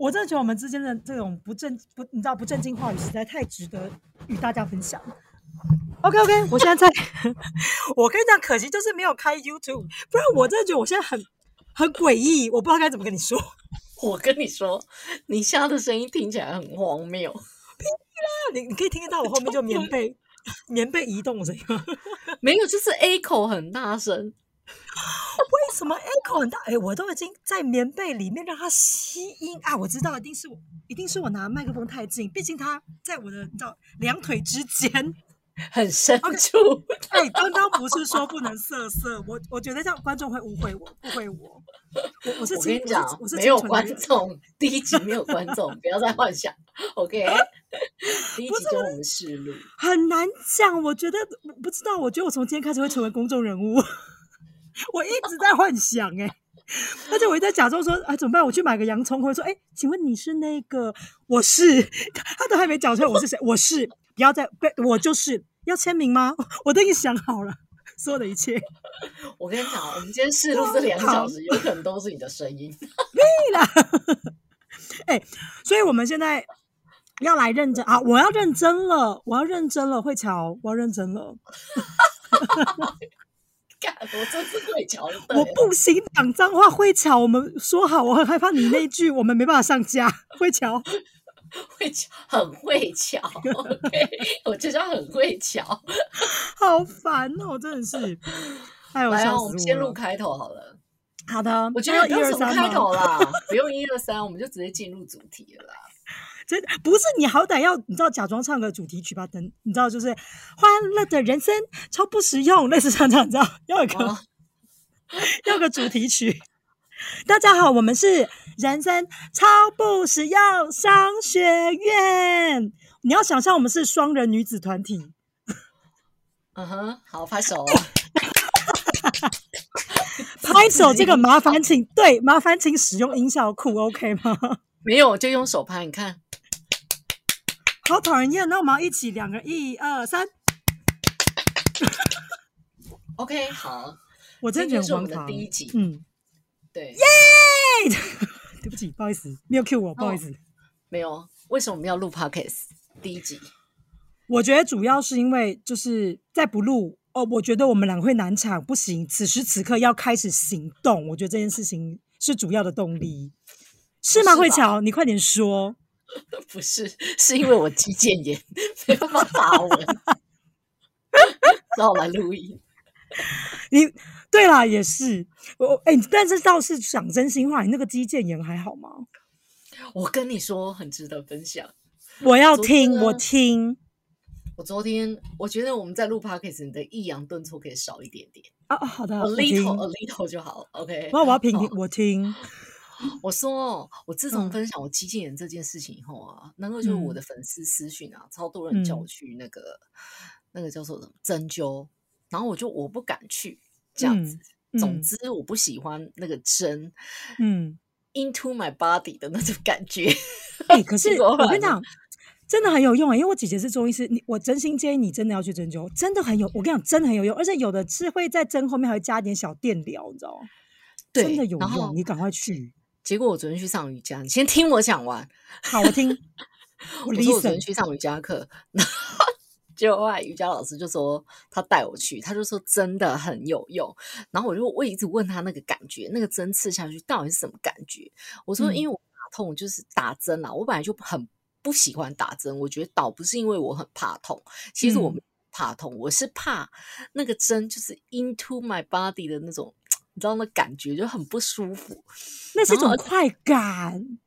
我真的觉得我们之间的这种不正不，你知道不正经话语实在太值得与大家分享。OK OK，我现在在，我跟你讲，可惜就是没有开 YouTube，不然我真的觉得我现在很很诡异，我不知道该怎么跟你说。我跟你说，你现在的声音听起来很荒谬。你你可以听得到我后面就棉被 棉被移动的声音吗？没有，就是 A 口很大声。为什么 echo 很大？哎，我都已经在棉被里面让它吸音啊！我知道，一定是我，一定是我拿麦克风太近，毕竟它在我的你知道两腿之间，很深处。哎，刚刚不是说不能色色？我我觉得这样观众会误会我，误会我。我我是我跟你讲，没有观众，第一集没有观众，不要再幻想。OK，第一集就我们试录，很难讲。我觉得不知道，我觉得我从今天开始会成为公众人物。我一直在幻想哎，而且我一直在假装说哎怎么办？我去买个洋葱，或者说哎，请问你是那个？我是，他都还没讲出来我是谁？我是，不要再，我就是要签名吗？我都已经想好了所有的一切。我跟你讲，我们今天试录这两个小时，有可能都是你的声音。对了，哎，所以我们现在要来认真啊！我要认真了，我要认真了，慧乔，我要认真了。我真是会巧，我不行讲脏话会巧。我们说好，我很害怕你那句我们没办法上架。会巧，会巧，很会巧。OK，我就叫很会巧。好烦哦，真的是。哎，我我们先录开头好了。好的，我觉得一二三开头啦，不用一二三，我们就直接进入主题了。真不是你好歹要你知道假装唱个主题曲吧？等你知道就是欢乐的人生超不实用，类似唱唱，你知道要一个 要个主题曲。大家好，我们是人生超不实用商学院。你要想象我们是双人女子团体。嗯哼，好拍手，拍手。这个 麻烦请对麻烦请使用音效库，OK 吗？没有，就用手拍，你看。好讨人厌，那我们要一起两个，一二三。OK，好，我真的觉得我们的第一集，嗯，对，耶！对不起，不好意思，没有 Q 我，不好意思，没有。为什么我们要录 Podcast 第一集？我觉得主要是因为就是在不录哦，我觉得我们两个会难产，不行。此时此刻要开始行动，我觉得这件事情是主要的动力，是吗？慧乔，你快点说。不是，是因为我肌腱炎，没办法发文，只好来录音。你对啦，也是我哎，但是倒是讲真心话，你那个肌腱炎还好吗？我跟你说，很值得分享。我要听，我听。我昨天我觉得我们在录 podcast，你的抑扬顿挫可以少一点点啊。好的，a little，a little 就好。OK，那我要听，我听。我说，我自从分享我肌腱炎这件事情以后啊，那个就是我的粉丝私讯啊，超多人叫我去那个那个叫做什么针灸，然后我就我不敢去这样子。总之，我不喜欢那个针，嗯，into my body 的那种感觉。哎，可是 我跟你讲，真的很有用啊！因为我姐姐是中医师，你我真心建议你真的要去针灸，真的很有。我跟你讲，真的很有用，而且有的是会在针后面还会加一点小电疗，你知道吗？真的有用，你赶快去。结果我昨天去上瑜伽，你先听我讲完。好，我听。我说我昨天去上瑜伽课，结果后来瑜伽老师就说他带我去，他就说真的很有用。然后我就我一直问他那个感觉，那个针刺下去到底是什么感觉？我说因为我打痛，就是打针啦。我本来就很不喜欢打针，我觉得倒不是因为我很怕痛，其实我怕痛，我是怕那个针就是 into my body 的那种。你知道那感觉就很不舒服，那是一种快感。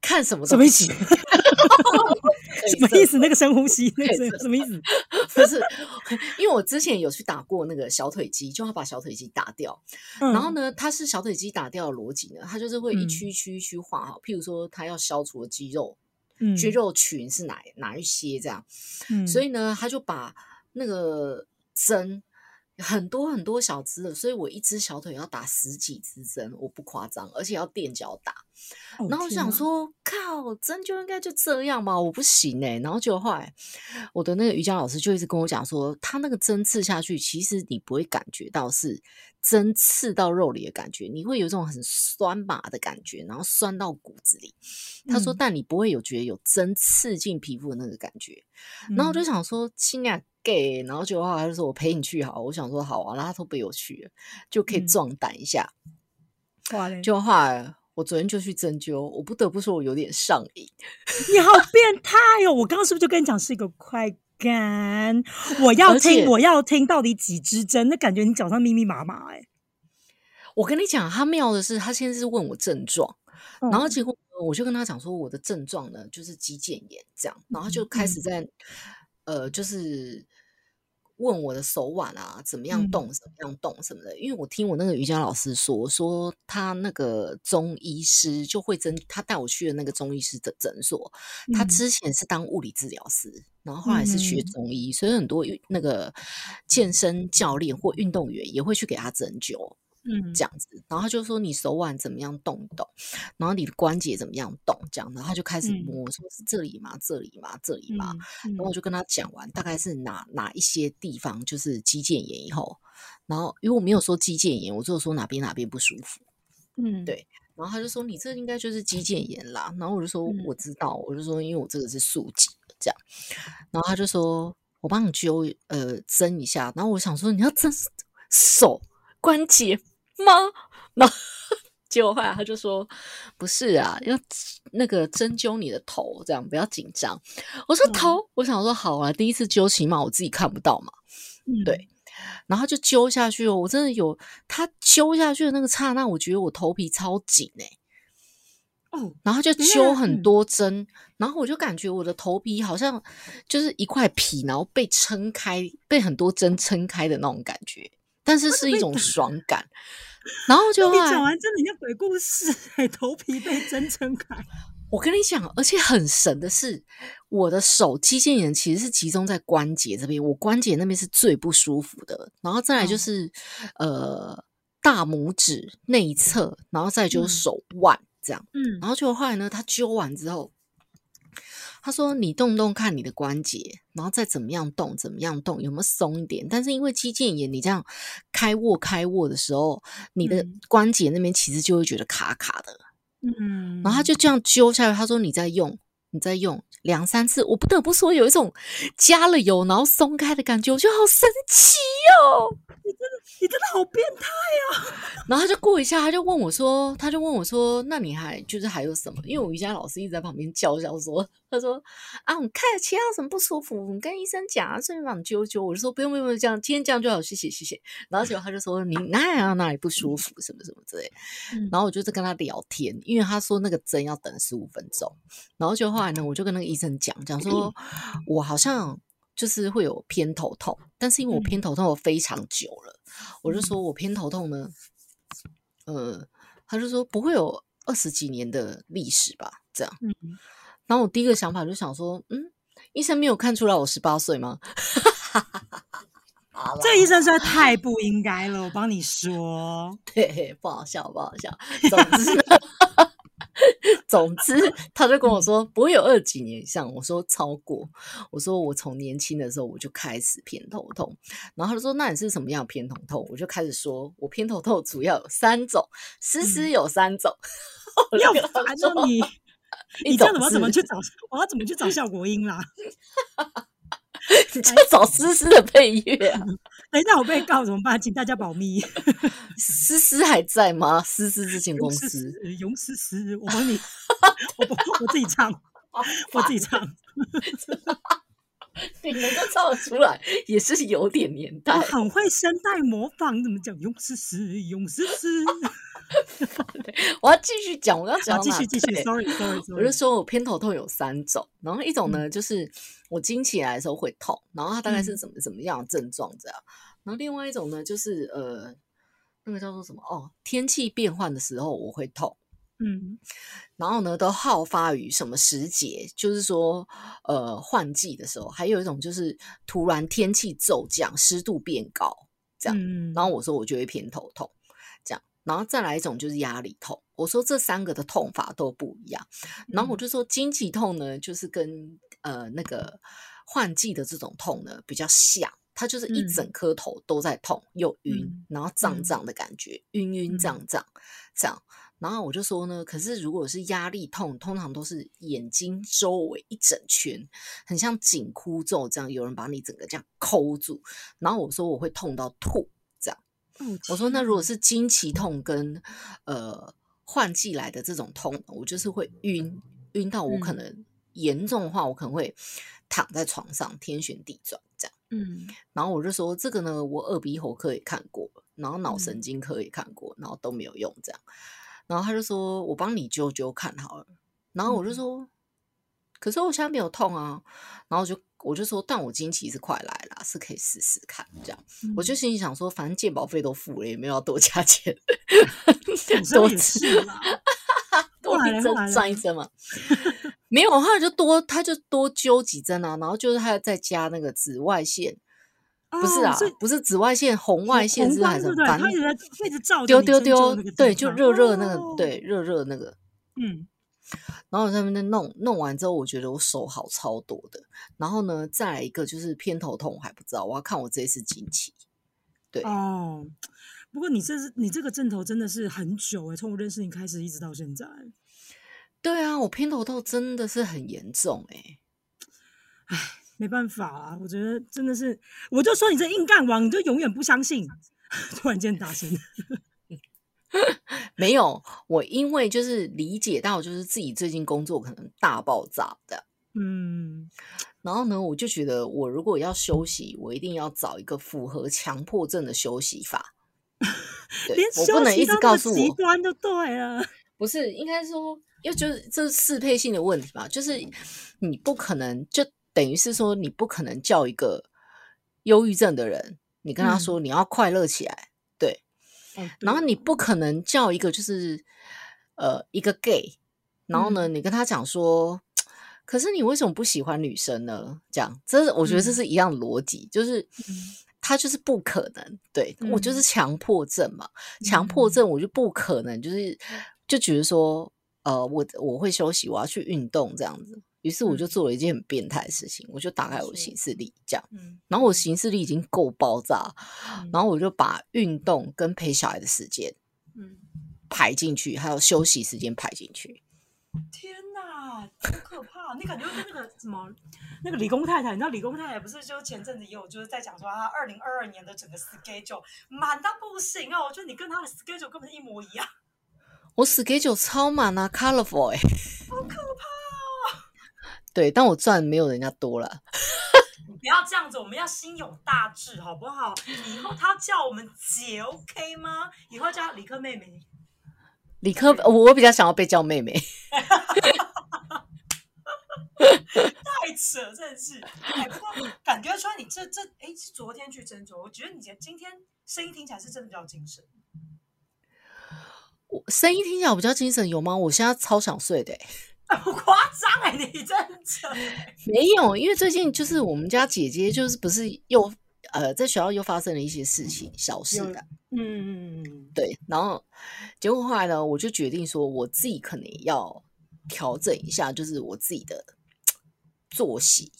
看什么什么意思？什么意思？那个深呼吸，那个什么意思？不是，因为我之前有去打过那个小腿肌，就要把小腿肌打掉。然后呢，它是小腿肌打掉的逻辑呢，它就是会一区一区一区画好。譬如说，它要消除的肌肉，肌肉群是哪哪一些这样？所以呢，他就把那个针。很多很多小支的，所以我一只小腿要打十几支针，我不夸张，而且要垫脚打。然后我想说，靠，针灸应该就这样吧？我不行哎。然后就后来，我的那个瑜伽老师就一直跟我讲说，他那个针刺下去，其实你不会感觉到是针刺到肉里的感觉，你会有一种很酸麻的感觉，然后酸到骨子里。他说，但你不会有觉得有针刺进皮肤的那个感觉。然后我就想说，亲啊，gay。然后就后来就说我陪你去好，我想说好啊，然后他都陪我去了，就可以壮胆一下。就后来。我昨天就去针灸，我不得不说，我有点上瘾。你好变态哦！我刚刚是不是就跟你讲是一个快感？我要听，我要听到底几支针？那感觉你脚上密密麻麻哎。我跟你讲，他妙的是，他先是问我症状，然后结果我就跟他讲说，我的症状呢就是肌腱炎这样，然后就开始在呃，就是。问我的手腕啊，怎么样动，怎么样动什么的？因为我听我那个瑜伽老师说，说他那个中医师就会针，他带我去的那个中医师的诊所，他之前是当物理治疗师，然后后来是学中医，所以很多那个健身教练或运动员也会去给他针灸。嗯，这样子，然后他就说你手腕怎么样动一动，然后你的关节怎么样动，这样，然后他就开始摸，说是这里吗？这里吗？这里吗？然后我就跟他讲完，大概是哪哪一些地方就是肌腱炎以后，然后因为我没有说肌腱炎，我就说哪边哪边不舒服，嗯，对，然后他就说你这应该就是肌腱炎啦，然后我就说我知道，我就说因为我这个是竖脊这样，然后他就说我帮你灸呃针一下，然后我想说你要针手关节。吗？那结果后来他就说不是啊，要那个针灸你的头，这样不要紧张。我说头，我想说好啊，第一次灸起码我自己看不到嘛，对。然后就灸下去哦，我真的有他灸下去的那个刹那，我觉得我头皮超紧哎。哦，然后就灸很多针，然后我就感觉我的头皮好像就是一块皮，然后被撑开，被很多针撑开的那种感觉，但是是一种 爽感。然后就你讲完真的像鬼故事哎，头皮被针撑开。我跟你讲，而且很神的是，我的手肌腱炎其实是集中在关节这边，我关节那边是最不舒服的。然后再来就是呃大拇指内侧，然后再就是手腕这样。嗯，然后就后来呢，他灸完之后。他说：“你动动看你的关节，然后再怎么样动，怎么样动，有没有松一点？但是因为肌腱炎，你这样开握开握的时候，你的关节那边其实就会觉得卡卡的。嗯，然后他就这样揪下来。他说：你在用，你再用两三次，我不得不说有一种加了油然后松开的感觉，我觉得好神奇哦。”你真的你真的好变态啊！然后他就过一下，他就问我说：“他就问我说，那你还就是还有什么？因为我瑜伽老师一直在旁边叫叫说，他说啊，我看其他什么不舒服，你跟医生讲啊，顺便帮你灸灸。我就说不用不用不用，这样今天这样就好，谢谢谢谢。然后结果他就说你哪里哪里不舒服，什么什么之类。然后我就在跟他聊天，因为他说那个针要等十五分钟。然后就后来呢，我就跟那个医生讲讲说，我好像。就是会有偏头痛，但是因为我偏头痛非常久了，我就说我偏头痛呢，呃，他就说不会有二十几年的历史吧，这样。然后我第一个想法就想说，嗯，医生没有看出来我十八岁吗？这医生实在太不应该了，我帮你说，对，不好笑，不好笑，总之。总之，他就跟我说不会有二几年以上。我说超过。我说我从年轻的时候我就开始偏头痛。然后他说那你是什么样偏头痛？我就开始说我偏头痛主要有三种，思思有三种。要烦了你，你这样怎么怎么去找？我要怎么去找效果音啦？你就找思思的配乐啊！等一下我被告怎么办？请大家保密。思思还在吗？思思之前公司，勇思思，我帮你，我我自己唱，我自己唱。你能够唱得出来，也是有点年代。很会声带模仿，怎么讲？勇思思，勇思思。我要继续讲，我要讲继续继续。Sorry，Sorry，我就说我偏头痛有三种，然后一种呢就是我惊起来的时候会痛，然后它大概是怎么怎么样的症状这样。然后另外一种呢就是呃，那个叫做什么？哦，天气变换的时候我会痛。嗯，然后呢都好发于什么时节？就是说呃换季的时候，还有一种就是突然天气骤降，湿度变高这样。然后我说我就会偏头痛。然后再来一种就是压力痛。我说这三个的痛法都不一样，然后我就说经期痛呢，就是跟呃那个换季的这种痛呢比较像，它就是一整颗头都在痛又晕，然后胀胀的感觉，晕晕胀胀这样。然后我就说呢，可是如果是压力痛，通常都是眼睛周围一整圈，很像紧箍咒这样，有人把你整个这样抠住。然后我说我会痛到吐。我说那如果是经期痛跟呃换季来的这种痛，我就是会晕晕到我可能严重的话，我可能会躺在床上天旋地转这样。嗯，然后我就说这个呢，我耳鼻喉科也看过，然后脑神经科也看过，然后都没有用这样。然后他就说：“我帮你揪揪看好了。”然后我就说：“可是我现在没有痛啊。”然后就我就说：“但我经期是快来了，是可以试试看。”这样，我就心里想说：“反正健保费都付了，也没有要多加钱，多次嘛，多一针赚一针嘛。”没有，他就多，他就多揪几针啊。然后就是他再加那个紫外线。不是啊，不是紫外线，红外线是还是反正一直照丢丢丢，对，就热热那个，对，热热那个，嗯。然后在那边弄弄完之后，我觉得我手好超多的。然后呢，再来一个就是偏头痛，我还不知道，我要看我这一次经期。对哦，不过你这是你这个症头真的是很久哎，从我认识你开始一直到现在。对啊，我偏头痛真的是很严重哎，唉。没办法啊，我觉得真的是，我就说你这硬干王，你就永远不相信。突然间大声，没有我，因为就是理解到，就是自己最近工作可能大爆炸的，嗯，然后呢，我就觉得我如果要休息，我一定要找一个符合强迫症的休息法。连我不能一直告诉我极端就对了，不是应该说，因为就是这是适配性的问题吧，就是你不可能就。等于是说，你不可能叫一个忧郁症的人，你跟他说你要快乐起来，对。然后你不可能叫一个就是呃一个 gay，然后呢，你跟他讲说，可是你为什么不喜欢女生呢？这样，这是我觉得这是一样的逻辑，就是他就是不可能。对我就是强迫症嘛，强迫症我就不可能，就是就觉得说，呃，我我会休息，我要去运动这样子。于是我就做了一件很变态的事情，我就打开我的行事历，这样，然后我行事历已经够爆炸，然后我就把运动跟陪小孩的时间，嗯，排进去，还有休息时间排进去。天哪，好可怕！你感觉跟那个什么，那个理工太太，你知道理工太太不是就前阵子也有就是在讲说她二零二二年的整个 schedule 满到不行哦，我觉得你跟她的 schedule 根本是一模一样。我 schedule 超满啊，colorful 哎，好可怕。对，但我赚没有人家多了。不要这样子，我们要心有大志，好不好？以后他叫我们姐，OK 吗？以后叫理科妹妹。理科，我我比较想要被叫妹妹。太扯，真的是。哎，不过感觉出来你这这，哎，是昨天去斟酌，我觉得你今今天声音听起来是真的比较精神。我声音听起来比较精神，有吗？我现在超想睡的。不夸张哎，你真的没有，因为最近就是我们家姐姐就是不是又呃在学校又发生了一些事情，小事的，嗯嗯嗯，对，然后结果后来呢，我就决定说我自己可能要调整一下，就是我自己的作息，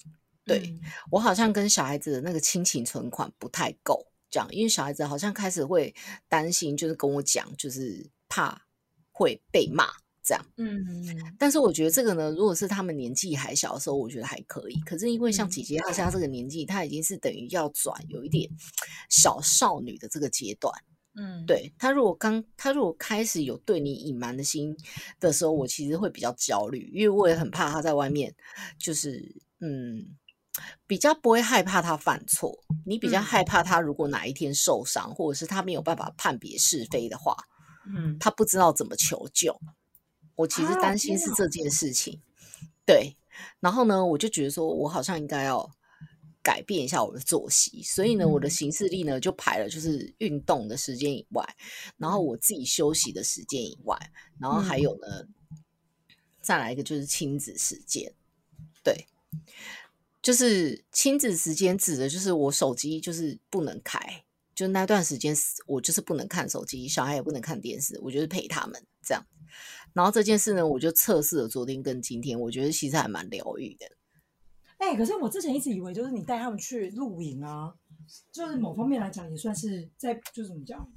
对我好像跟小孩子的那个亲情存款不太够，这样，因为小孩子好像开始会担心，就是跟我讲，就是怕会被骂。这样，嗯，但是我觉得这个呢，如果是他们年纪还小的时候，我觉得还可以。可是因为像姐姐她现在这个年纪，她已经是等于要转有一点小少女的这个阶段，嗯，对她如果刚她如果开始有对你隐瞒的心的时候，我其实会比较焦虑，因为我也很怕她在外面，就是嗯，比较不会害怕她犯错，你比较害怕她如果哪一天受伤，或者是她没有办法判别是非的话，嗯，她不知道怎么求救。我其实担心是这件事情，对。然后呢，我就觉得说，我好像应该要改变一下我的作息。所以呢，我的行事历呢就排了，就是运动的时间以外，然后我自己休息的时间以外，然后还有呢，再来一个就是亲子时间。对，就是亲子时间指的就是我手机就是不能开。就那段时间我就是不能看手机，小孩也不能看电视，我就是陪他们这样。然后这件事呢，我就测试了昨天跟今天，我觉得其实还蛮疗愈的。哎，可是我之前一直以为，就是你带他们去露营啊，就是某方面来讲，也算是在，就是怎么讲，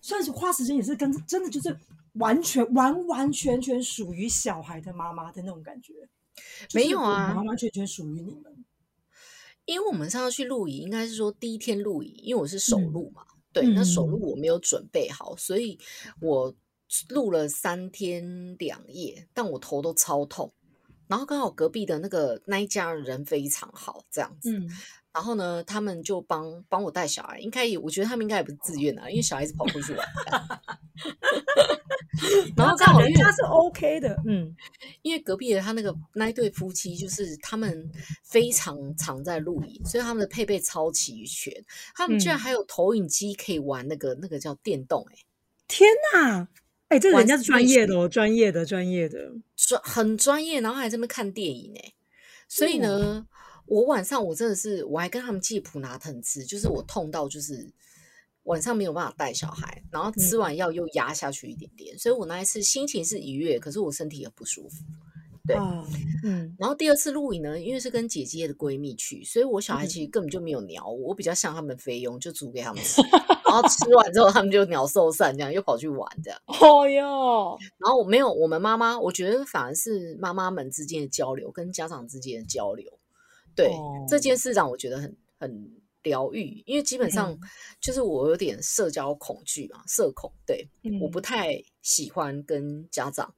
算是花时间，也是跟真的就是完全完完全全属于小孩的妈妈的那种感觉。没有啊，完完全全属于你们。因为我们上次去露营，应该是说第一天露营，因为我是首露嘛，对，那首露我没有准备好，所以我录了三天两夜，但我头都超痛。然后刚好隔壁的那个那一家人非常好，这样子。然后呢，他们就帮帮我带小孩，应该也，我觉得他们应该也不是自愿的，因为小孩子跑出去玩。然后刚好人家是 OK 的，嗯，因为隔壁的他那个那一对夫妻，就是他们非常常在露营，所以他们的配备超齐全。他们居然还有投影机可以玩那个那个叫电动，哎，天哪！哎，这人家是专业的哦，专业的，专业的，专很专业，然后还在那边看电影哎，所以呢，我晚上我真的是，我还跟他们借普拿疼吃，就是我痛到就是晚上没有办法带小孩，然后吃完药又压下去一点点，所以我那一次心情是愉悦，可是我身体也不舒服。对，嗯，然后第二次露营呢，因为是跟姐姐的闺蜜去，所以我小孩其实根本就没有鸟我，我比较像他们菲佣，就煮给他们吃，然后吃完之后他们就鸟兽散，这样又跑去玩这样。哦哟，然后我没有，我们妈妈，我觉得反而是妈妈们之间的交流，跟家长之间的交流，对这件事让我觉得很很疗愈，因为基本上就是我有点社交恐惧嘛，社恐，对，我不太喜欢跟家长。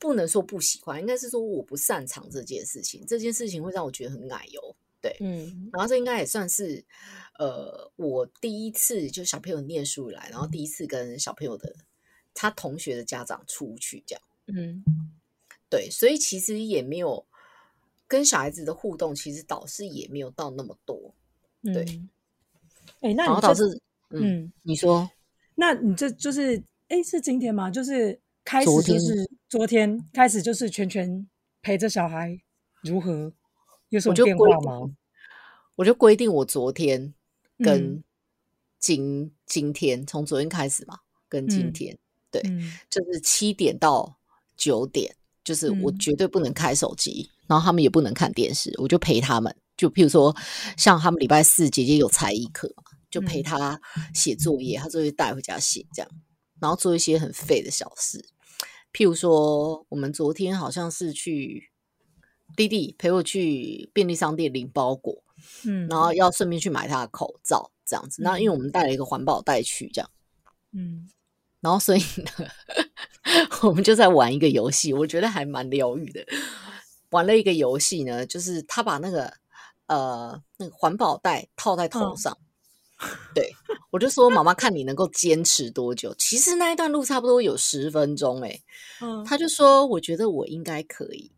不能说不喜欢，应该是说我不擅长这件事情。这件事情会让我觉得很奶油，对，嗯。然后这应该也算是，呃，我第一次就小朋友念书来，然后第一次跟小朋友的他同学的家长出去这样，嗯，对。所以其实也没有跟小孩子的互动，其实导师也没有到那么多，对。哎，那你导致，嗯，你说，那你这就是，哎，是今天吗？就是开始就是。昨天开始就是全全陪着小孩，如何？有什么变化吗？我就规定我昨天跟今今天，从昨天开始嘛，跟今天对，就是七点到九点，就是我绝对不能开手机，然后他们也不能看电视，我就陪他们。就譬如说，像他们礼拜四姐姐有才艺课嘛，就陪他写作业，他作业带回家写，这样，然后做一些很废的小事。譬如说，我们昨天好像是去弟弟陪我去便利商店领包裹，嗯，然后要顺便去买他的口罩，这样子。那因为我们带了一个环保袋去，这样，嗯，然后所以呢，我们就在玩一个游戏，我觉得还蛮疗愈的。玩了一个游戏呢，就是他把那个呃那个环保袋套在头上。对，我就说妈妈看你能够坚持多久。其实那一段路差不多有十分钟，哎，嗯，他就说我觉得我应该可以。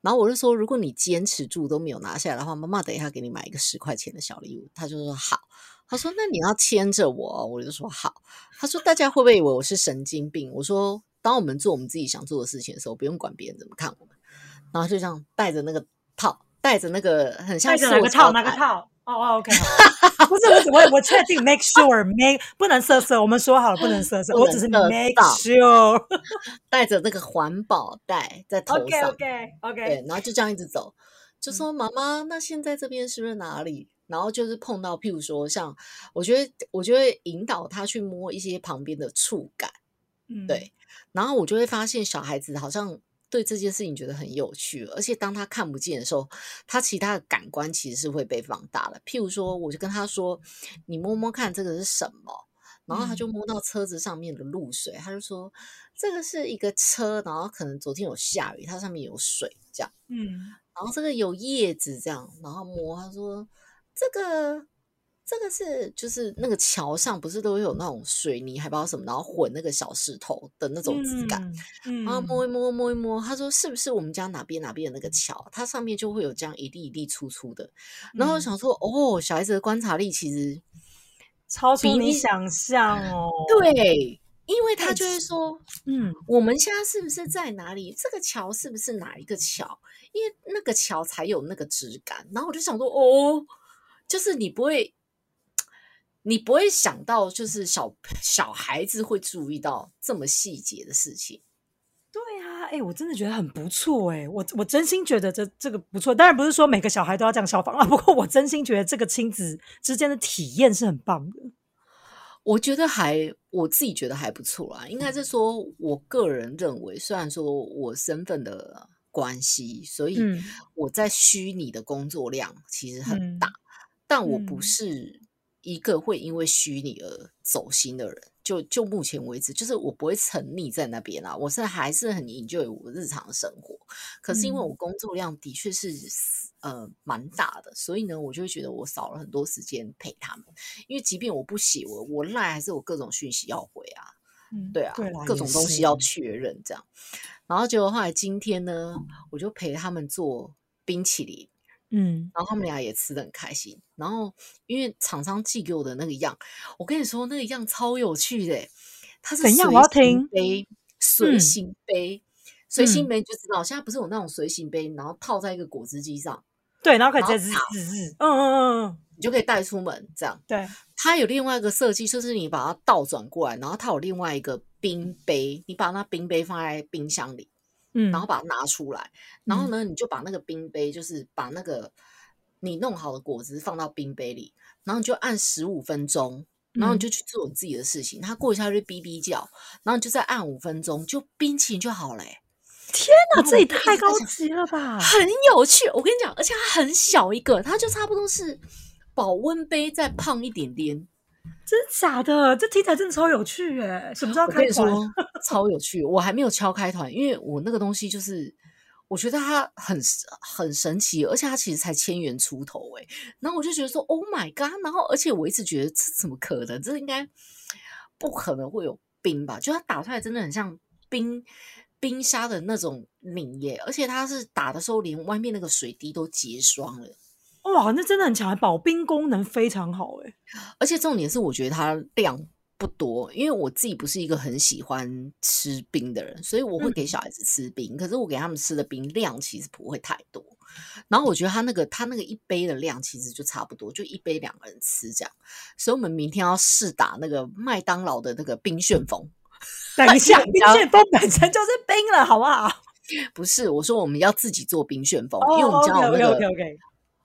然后我就说，如果你坚持住都没有拿下来的话，妈妈等一下给你买一个十块钱的小礼物。他就说好。他说那你要牵着我，我就说好。他说大家会不会以为我是神经病？我说当我们做我们自己想做的事情的时候，不用管别人怎么看我们。然后就这样带着那个套，带着那个很像哪个套哪个套。哦哦，OK，不是，我我我确定，make sure，make 不能色色，我们说好了不能色色，我只是 make sure，带着那个环保袋在头上，OK，OK，OK，对，然后就这样一直走，就说妈妈，那现在这边是不是哪里？然后就是碰到，譬如说像，我觉得，我觉得引导他去摸一些旁边的触感，嗯，对，然后我就会发现小孩子好像。对这件事情觉得很有趣，而且当他看不见的时候，他其他的感官其实是会被放大的。譬如说，我就跟他说：“你摸摸看，这个是什么？”然后他就摸到车子上面的露水，他就说：“这个是一个车，然后可能昨天有下雨，它上面有水，这样。”嗯，然后这个有叶子，这样，然后摸，他说：“这个。”这个是就是那个桥上不是都有那种水泥还不知道什么，然后混那个小石头的那种质感，然后摸一摸摸一摸，他说是不是我们家哪边哪边的那个桥，它上面就会有这样一粒一粒粗粗的。然后想说，哦，小孩子的观察力其实超出你想象哦。对，因为他就会说，嗯，我们现在是不是在哪里？这个桥是不是哪一个桥？因为那个桥才有那个质感。然后我就想说，哦，就是你不会。你不会想到，就是小小孩子会注意到这么细节的事情。对啊，哎，我真的觉得很不错，哎，我我真心觉得这这个不错。当然不是说每个小孩都要这样效仿啊，不过我真心觉得这个亲子之间的体验是很棒的。我觉得还我自己觉得还不错啦，应该是说我个人认为，虽然说我身份的关系，所以我在虚拟的工作量其实很大，但我不是一个会因为虚拟而走心的人。就就目前为止，就是我不会沉溺在那边啦，我是还是很研究我日常生活。可是因为我工作量的确是。呃，蛮大的，所以呢，我就会觉得我少了很多时间陪他们。因为即便我不写，我我赖还是有各种讯息要回啊，对啊，各种东西要确认这样。然后结果后来今天呢，我就陪他们做冰淇淋，嗯，然后他们俩也吃的很开心。然后因为厂商寄给我的那个样，我跟你说那个样超有趣的，它是随行杯，随行杯，随行杯就知道，现在不是有那种随行杯，然后套在一个果汁机上。对，然后可以直接滋滋，嗯嗯嗯嗯，你就可以带出门这样。对，它有另外一个设计，就是你把它倒转过来，然后它有另外一个冰杯，你把那冰杯放在冰箱里，嗯，然后把它拿出来，然后呢，你就把那个冰杯，就是把那个你弄好的果汁放到冰杯里，然后你就按十五分钟，然后你就去做你自己的事情。它过一下就哔哔叫，然后你就再按五分钟，就冰淇淋就好了。天哪，这也太高级了吧！很有趣，我跟你讲，而且它很小一个，它就差不多是保温杯再胖一点点。真的假的？这听起来真的超有趣哎！什么时候开团？超有趣！我还没有敲开团，因为我那个东西就是我觉得它很很神奇，而且它其实才千元出头哎。然后我就觉得说，Oh my god！然后而且我一直觉得这怎么可能？这应该不可能会有冰吧？就它打出来真的很像冰。冰沙的那种凝液，而且它是打的时候连外面那个水滴都结霜了。哇，那真的很强，保冰功能非常好哎。而且重点是，我觉得它量不多，因为我自己不是一个很喜欢吃冰的人，所以我会给小孩子吃冰。可是我给他们吃的冰量其实不会太多。然后我觉得他那个他那个一杯的量其实就差不多，就一杯两个人吃这样。所以我们明天要试打那个麦当劳的那个冰旋风。等一下，冰旋风本身就是冰了，好不好？不是，我说我们要自己做冰旋风，因为我们家有那个，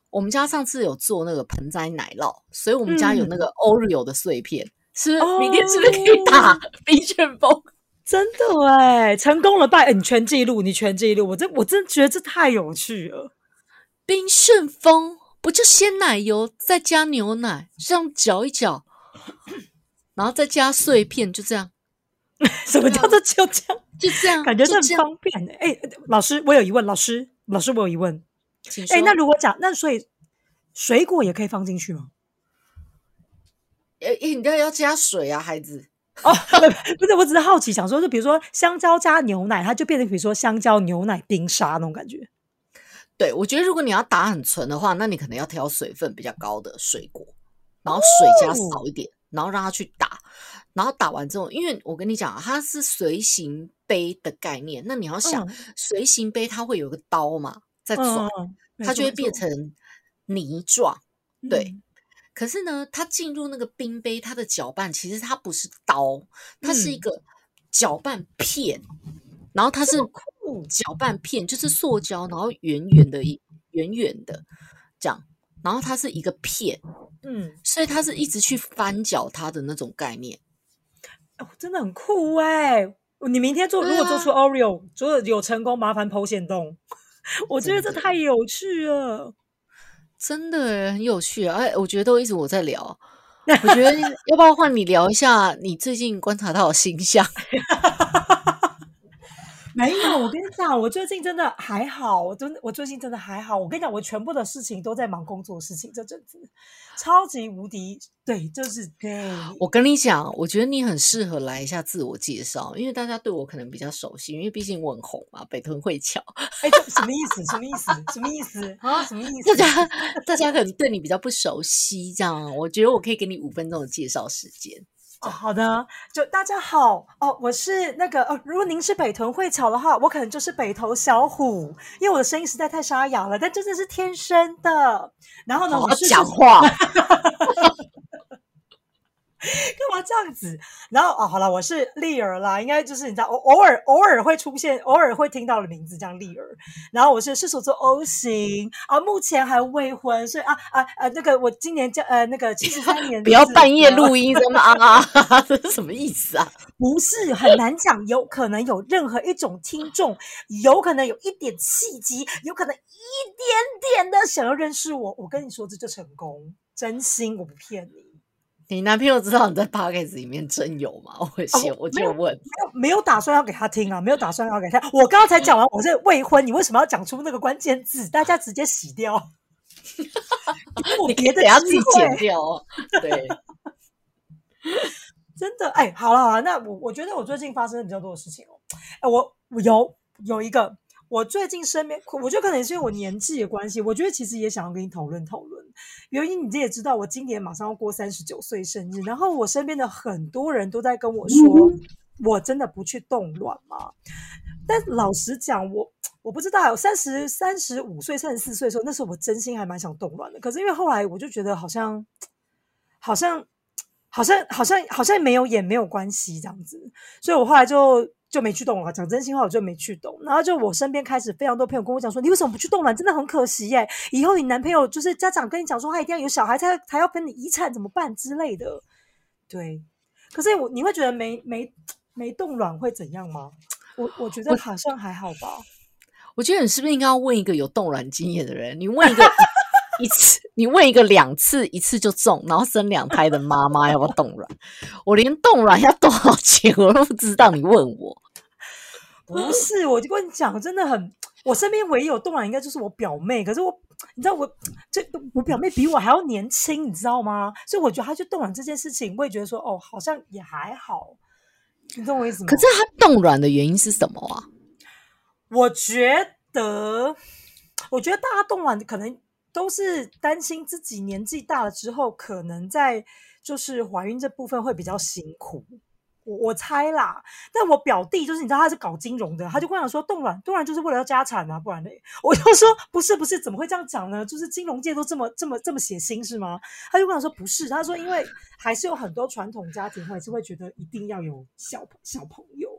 我们家上次有做那个盆栽奶酪，所以我们家有那个 Oreo 的碎片，是明天是不是可以打冰旋风？真的哎，成功了，拜你全记录，你全记录，我真我真觉得这太有趣了。冰旋风不就鲜奶油再加牛奶，这样搅一搅，然后再加碎片，就这样。什么叫做就这样？就这样，感觉很方便的。哎，老师，我有疑问。老师，老师，我有疑问。哎，那如果讲，那所以水果也可以放进去吗？哎，你要要加水啊，孩子。哦，不是，我只是好奇，想说，就比如说香蕉加牛奶，它就变成比如说香蕉牛奶冰沙那种感觉。对，我觉得如果你要打很纯的话，那你可能要挑水分比较高的水果，然后水加少一点，然后让它去打。然后打完之后，因为我跟你讲，它是随行杯的概念，那你要想随行杯，它会有个刀嘛，在转，它就会变成泥状。对，可是呢，它进入那个冰杯，它的搅拌其实它不是刀，它是一个搅拌片，然后它是搅拌片，就是塑胶，然后圆圆的一，圆圆的这样，然后它是一个片，嗯，所以它是一直去翻搅它的那种概念。真的很酷哎！你明天做，如果做出 Oreo 如果有成功，麻烦剖线洞。我觉得这太有趣了，真的很有趣啊！哎，我觉得都一直我在聊，我觉得要不要换你聊一下你最近观察到的星象？没有，我跟你讲，我最近真的还好，我真的，我最近真的还好。我跟你讲，我全部的事情都在忙工作事情，这阵子超级无敌，对，就是对。我跟你讲，我觉得你很适合来一下自我介绍，因为大家对我可能比较熟悉，因为毕竟我很红嘛，北屯会桥。哎，这什么意思？什么意思？什么意思啊？什么意思？大家大家可能对你比较不熟悉，这样，我觉得我可以给你五分钟的介绍时间。哦，好的，就大家好哦，我是那个哦，如果您是北屯会巧的话，我可能就是北头小虎，因为我的声音实在太沙哑了，但真的是天生的。然后呢，我是讲话，干嘛这样子？然后啊，好了，我是丽儿啦，应该就是你知道，偶偶尔偶尔会出现，偶尔会听到的名字叫丽儿。然后我是射手座 O 型啊，目前还未婚，所以啊啊啊，那个我今年叫呃那个七十三年，不要半夜录音，什么啊？这是什么意思啊？不是很难讲，有可能有任何一种听众，有可能有一点契机，有可能一点点的想要认识我，我跟你说这就成功，真心我不骗你。你男朋友知道你在 podcast 里面真有吗？我先我就问，没有没有打算要给他听啊，没有打算要给他。我刚刚才讲完我是未婚，你为什么要讲出那个关键字？大家直接洗掉，你别的要自己剪掉。对，真的哎，好了好了，那我我觉得我最近发生比较多的事情哦，哎，我有有一个。我最近身边，我觉得可能是因为我年纪的关系，我觉得其实也想要跟你讨论讨论。原因你这也知道，我今年马上要过三十九岁生日，然后我身边的很多人都在跟我说，我真的不去冻卵吗？但老实讲，我我不知道，三十三十五岁、三十四岁的时候，那时候我真心还蛮想冻卵的。可是因为后来我就觉得好像，好像，好像，好像，好像没有也没有关系这样子，所以我后来就。就没去动了，讲真心话，我就没去动。然后就我身边开始非常多朋友跟我讲说，你为什么不去动卵？真的很可惜耶！以后你男朋友就是家长跟你讲说，他一定要有小孩才才要分你遗产，怎么办之类的。对，可是我你会觉得没没没动卵会怎样吗？我我觉得好像还好吧。我觉得你是不是应该要问一个有动卵经验的人？你问一个。一次，你问一个两次，一次就中，然后生两胎的妈妈要不要冻卵？我连冻卵要多少钱我都不知道。你问我，不是，我就跟你讲，真的很，我身边唯一有冻卵应该就是我表妹。可是我，你知道我这我表妹比我还要年轻，你知道吗？所以我觉得她去冻卵这件事情，我也觉得说，哦，好像也还好。你懂我意思吗？可是她冻卵的原因是什么啊？我觉得，我觉得大家冻卵可能。都是担心自己年纪大了之后，可能在就是怀孕这部分会比较辛苦。我我猜啦，但我表弟就是你知道他是搞金融的，他就跟我讲说冻卵冻卵就是为了要家产啊，不然嘞，我就说不是不是，怎么会这样讲呢？就是金融界都这么这么这么血腥是吗？他就跟我说不是，他说因为还是有很多传统家庭还是会觉得一定要有小小朋友。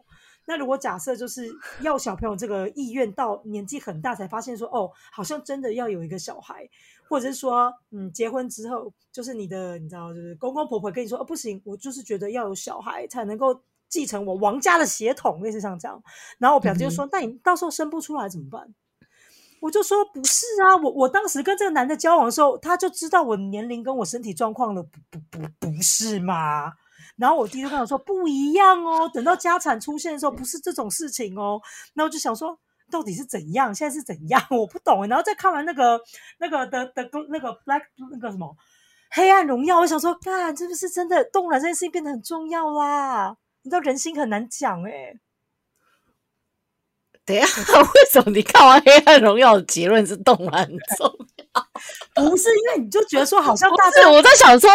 那如果假设就是要小朋友这个意愿到年纪很大才发现说哦，好像真的要有一个小孩，或者是说嗯结婚之后就是你的你知道就是公公婆婆跟你说哦不行，我就是觉得要有小孩才能够继承我王家的血统，类似像这样。然后我表弟就说那你到时候生不出来怎么办？我就说不是啊，我我当时跟这个男的交往的时候，他就知道我年龄跟我身体状况了，不不不不是吗？然后我弟就跟我说不一样哦，等到家产出现的时候，不是这种事情哦。然后就想说，到底是怎样？现在是怎样？我不懂。然后再看完那个那个的的那个 Black 那个什么黑暗荣耀，我想说，干，这不是真的动了这件事情变得很重要啦？你知道人心很难讲哎。等下，为什么你看完黑暗荣耀的结论是动了很重要？不是因为你就觉得说好像大家我在想说。《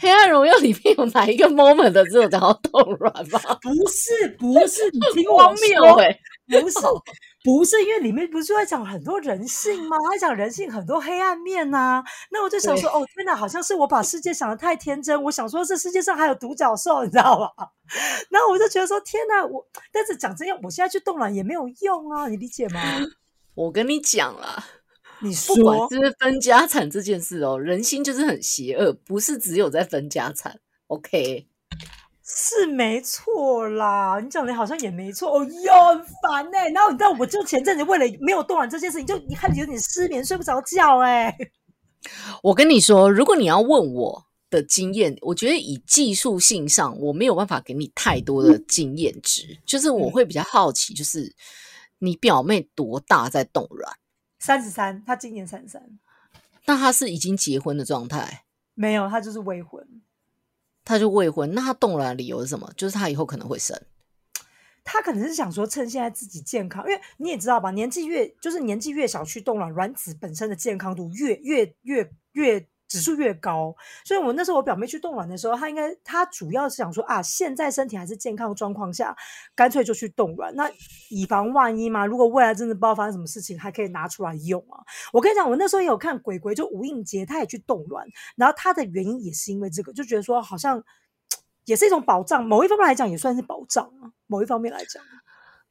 黑暗荣耀》里面有哪一个 moment 的这种讲到冻卵吗？不是，不是，你听我 说，不是，不是，因为里面不是在讲很多人性吗？在讲人性很多黑暗面呐。那我就想说，哦，天哪，好像是我把世界想的太天真。我想说，这世界上还有独角兽，你知道吧？然后我就觉得说，天哪，我但是讲真要，我现在去冻卵也没有用啊，你理解吗？我跟你讲了。你说，是分家产这件事哦，人心就是很邪恶，不是只有在分家产。OK，是没错啦，你讲的好像也没错。哦哟，很烦哎。然后你知道，我就前阵子为了没有动完这件事情，就你看有点失眠，睡不着觉哎。我跟你说，如果你要问我的经验，我觉得以技术性上，我没有办法给你太多的经验值，就是我会比较好奇，就是你表妹多大在冻卵？三十三，他今年三十三，那他是已经结婚的状态？没有，他就是未婚。他就未婚，那他动卵的理由是什么？就是他以后可能会生。他可能是想说，趁现在自己健康，因为你也知道吧，年纪越就是年纪越小去冻卵，卵子本身的健康度越越越越指数越高，所以我那时候我表妹去冻卵的时候，她应该她主要是想说啊，现在身体还是健康状况下，干脆就去冻卵，那以防万一嘛。如果未来真的不知道发生什么事情，还可以拿出来用啊。我跟你讲，我那时候也有看鬼鬼，就吴映洁，她也去冻卵，然后她的原因也是因为这个，就觉得说好像也是一种保障，某一方面来讲也算是保障啊。某一方面来讲。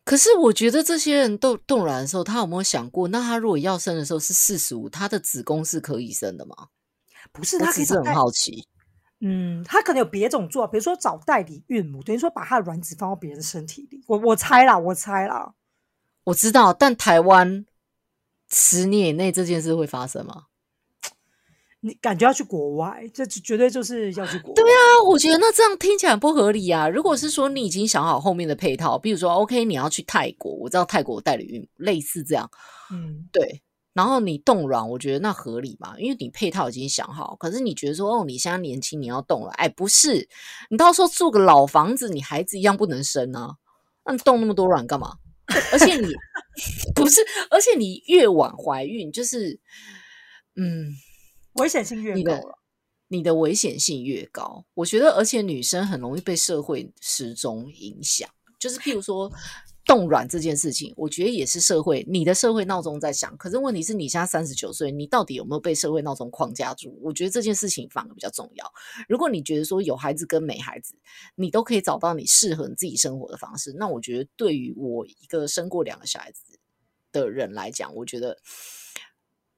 可是我觉得这些人冻冻卵的时候，他有没有想过，那他如果要生的时候是四十五，他的子宫是可以生的吗？不是，他只是很好奇。嗯，他可能有别种做，比如说找代理孕母，等于说把他的卵子放到别人身体里。我我猜啦，我猜啦。我知道，但台湾十年以内这件事会发生吗？你感觉要去国外，这绝对就是要去国。对啊，我觉得那这样听起来不合理啊。如果是说你已经想好后面的配套，比如说 OK，你要去泰国，我知道泰国代理孕类似这样，嗯，对。然后你冻卵，我觉得那合理嘛，因为你配套已经想好。可是你觉得说哦，你现在年轻，你要冻了，哎，不是，你到时候住个老房子，你孩子一样不能生啊。那你冻那么多卵干嘛？而且你不是，而且你越晚怀孕，就是嗯。危险性越高了，你的危险性越高。我觉得，而且女生很容易被社会时钟影响。就是譬如说冻卵这件事情，我觉得也是社会你的社会闹钟在响。可是问题是你现在三十九岁，你到底有没有被社会闹钟框架住？我觉得这件事情反而比较重要。如果你觉得说有孩子跟没孩子，你都可以找到你适合你自己生活的方式，那我觉得对于我一个生过两个小孩子的人来讲，我觉得。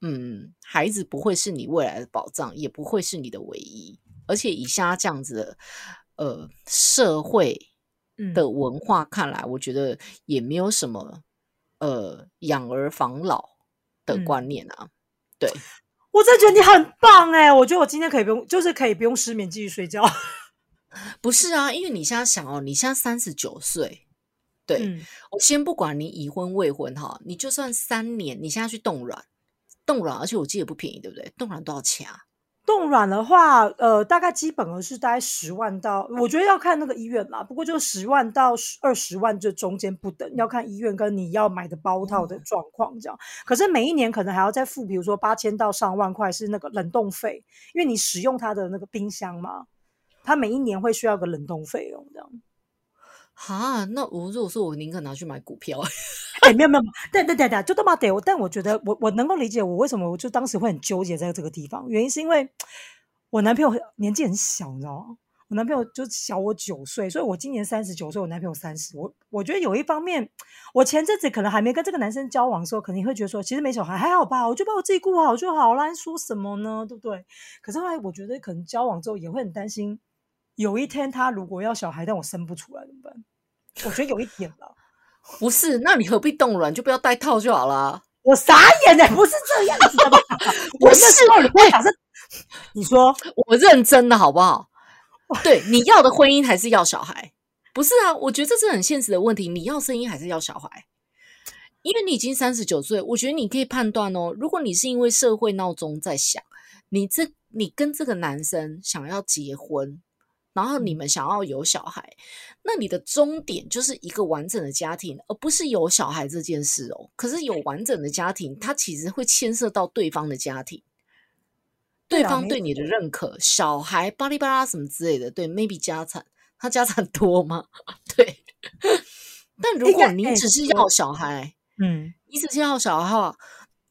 嗯，孩子不会是你未来的保障，也不会是你的唯一。而且以下这样子的呃社会的文化看来，我觉得也没有什么呃养儿防老的观念啊。对，我真的觉得你很棒哎！我觉得我今天可以不用，就是可以不用失眠继续睡觉。不是啊，因为你现在想哦，你现在三十九岁，对我先不管你已婚未婚哈，你就算三年，你现在去冻卵。冻卵，而且我记得不便宜，对不对？冻卵多少钱啊？冻卵的话，呃，大概基本额是大概十万到，我觉得要看那个医院啦。不过就十万到二十万这中间不等，要看医院跟你要买的包套的状况这样。可是每一年可能还要再付，比如说八千到上万块是那个冷冻费，因为你使用它的那个冰箱嘛，它每一年会需要个冷冻费用这样。哈，那我如果说我宁可拿去买股票，哎，没有没有，对对对对，就这么得。但我觉得我我能够理解我为什么我就当时会很纠结在这个地方，原因是因为我男朋友年纪很小，你知道吗？我男朋友就小我九岁，所以我今年三十九岁，我男朋友三十。我我觉得有一方面，我前阵子可能还没跟这个男生交往的时候，肯定会觉得说，其实没小孩还好吧，我就把我自己顾好就好啦，说什么呢？对不对？可是后来我觉得，可能交往之后也会很担心。有一天他如果要小孩，但我生不出来怎么办？我觉得有一点了，不是？那你何必冻卵？就不要戴套就好了。我傻眼呢，不是这样子的吧？不是我假设你说我认真的好不好？对，你要的婚姻还是要小孩？不是啊？我觉得这是很现实的问题。你要声音还是要小孩？因为你已经三十九岁，我觉得你可以判断哦。如果你是因为社会闹钟在响，你这你跟这个男生想要结婚。然后你们想要有小孩，那你的终点就是一个完整的家庭，而不是有小孩这件事哦。可是有完整的家庭，它其实会牵涉到对方的家庭，对方对你的认可，小孩巴拉巴拉什么之类的。对，maybe 家产，他家产多吗？对。但如果你只是要小孩，嗯，你只是要小孩的话，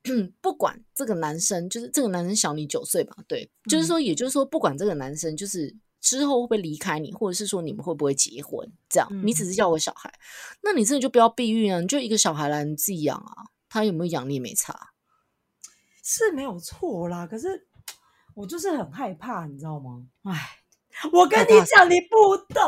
不管这个男生，就是这个男生小你九岁吧？对，就是说，也就是说，不管这个男生就是。之后会不会离开你，或者是说你们会不会结婚？这样，你只是要个小孩，那你真的就不要避孕啊！你就一个小孩来你自己养啊，他有没有养你也没差，是没有错啦。可是我就是很害怕，你知道吗？哎，我跟你讲，你不懂，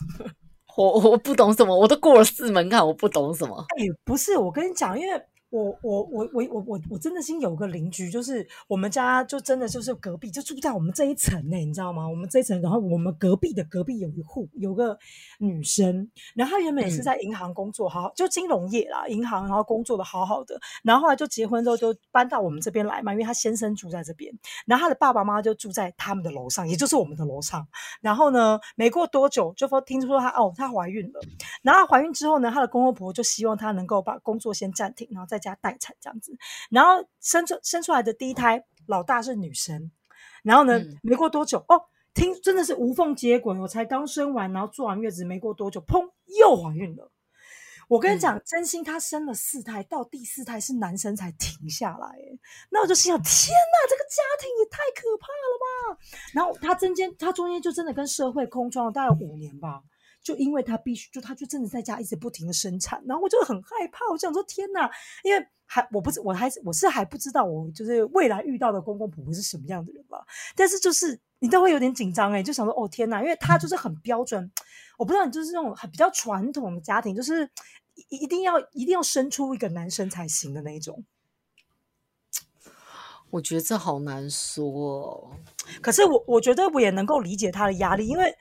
我我不懂什么，我都过了四门槛，我不懂什么。哎，不是，我跟你讲，因为。我我我我我我我真的心有个邻居，就是我们家就真的就是隔壁，就住在我们这一层呢，你知道吗？我们这一层，然后我们隔壁的隔壁有一户有个女生，然后她原本也是在银行工作，好就金融业啦，银行然后工作的好好的，然后后来就结婚之后就搬到我们这边来嘛，因为她先生住在这边，然后她的爸爸妈妈就住在他们的楼上，也就是我们的楼上。然后呢，没过多久就说听说她哦她怀孕了，然后怀孕之后呢，她的公公婆婆就希望她能够把工作先暂停，然后再。家待产这样子，然后生出生出来的第一胎老大是女生，然后呢，没过多久哦，听真的是无缝接轨，我才刚生完，然后坐完月子没过多久，砰，又怀孕了。我跟你讲，真心她生了四胎，到第四胎是男生才停下来。那我就心想：天哪，这个家庭也太可怕了吧！然后她中间，她中间就真的跟社会空窗了大概五年吧。就因为他必须，就他就真的在家一直不停的生产，然后我就很害怕。我想说：天哪，因为还我不是我还是我是还不知道我就是未来遇到的公公婆婆是什么样的人吧。但是就是你都会有点紧张哎，就想说：哦天哪，因为他就是很标准。我不知道你就是那种很比较传统的家庭，就是一一定要一定要生出一个男生才行的那种。我觉得这好难说，可是我我觉得我也能够理解他的压力，因为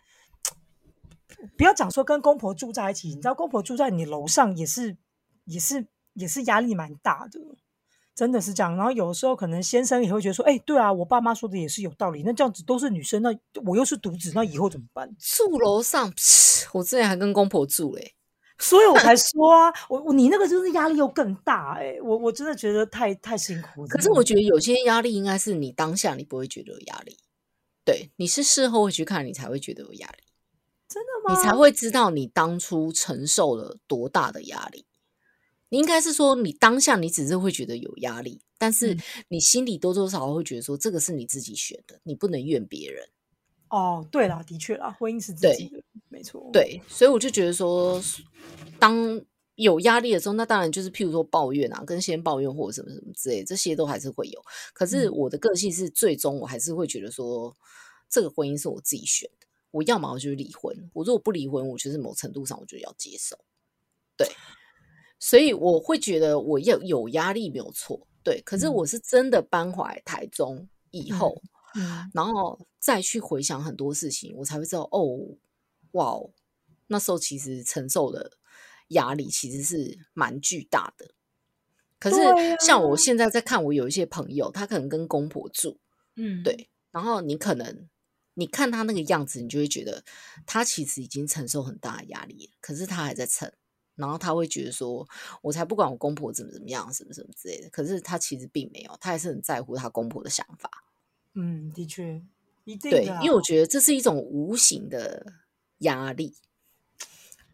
不要讲说跟公婆住在一起，你知道公婆住在你楼上也是也是也是压力蛮大的。真的是这样，然后有的时候可能先生也会觉得说：“哎，对啊，我爸妈说的也是有道理。那这样子都是女生，那我又是独子，那以后怎么办？”住楼上，我之前还跟公婆住嘞，所以我才说啊，我我你那个就是压力又更大哎，我我真的觉得太太辛苦了。可是我觉得有些压力应该是你当下你不会觉得有压力，对，你是事后会去看，你才会觉得有压力。真的吗？你才会知道你当初承受了多大的压力。你应该是说，你当下你只是会觉得有压力，但是你心里多多少少会觉得说，这个是你自己选的，你不能怨别人。哦，对了，的确啦，婚姻是自己的，没错。对，所以我就觉得说，当有压力的时候，那当然就是譬如说抱怨啊，跟先抱怨或者什么什么之类，这些都还是会有。可是我的个性是，最终我还是会觉得说，这个婚姻是我自己选的，我要么我就离婚，我如果不离婚，我就是某程度上我就要接受。对。所以我会觉得我要有压力没有错，对。可是我是真的搬回来台中以后，然后再去回想很多事情，我才会知道哦，哇，那时候其实承受的压力其实是蛮巨大的。可是像我现在在看，我有一些朋友，他可能跟公婆住，嗯，对。然后你可能你看他那个样子，你就会觉得他其实已经承受很大的压力，可是他还在撑。然后他会觉得说：“我才不管我公婆怎么怎么样，什么什么之类的。”可是他其实并没有，他还是很在乎他公婆的想法。嗯，的确，一定对，因为我觉得这是一种无形的压力。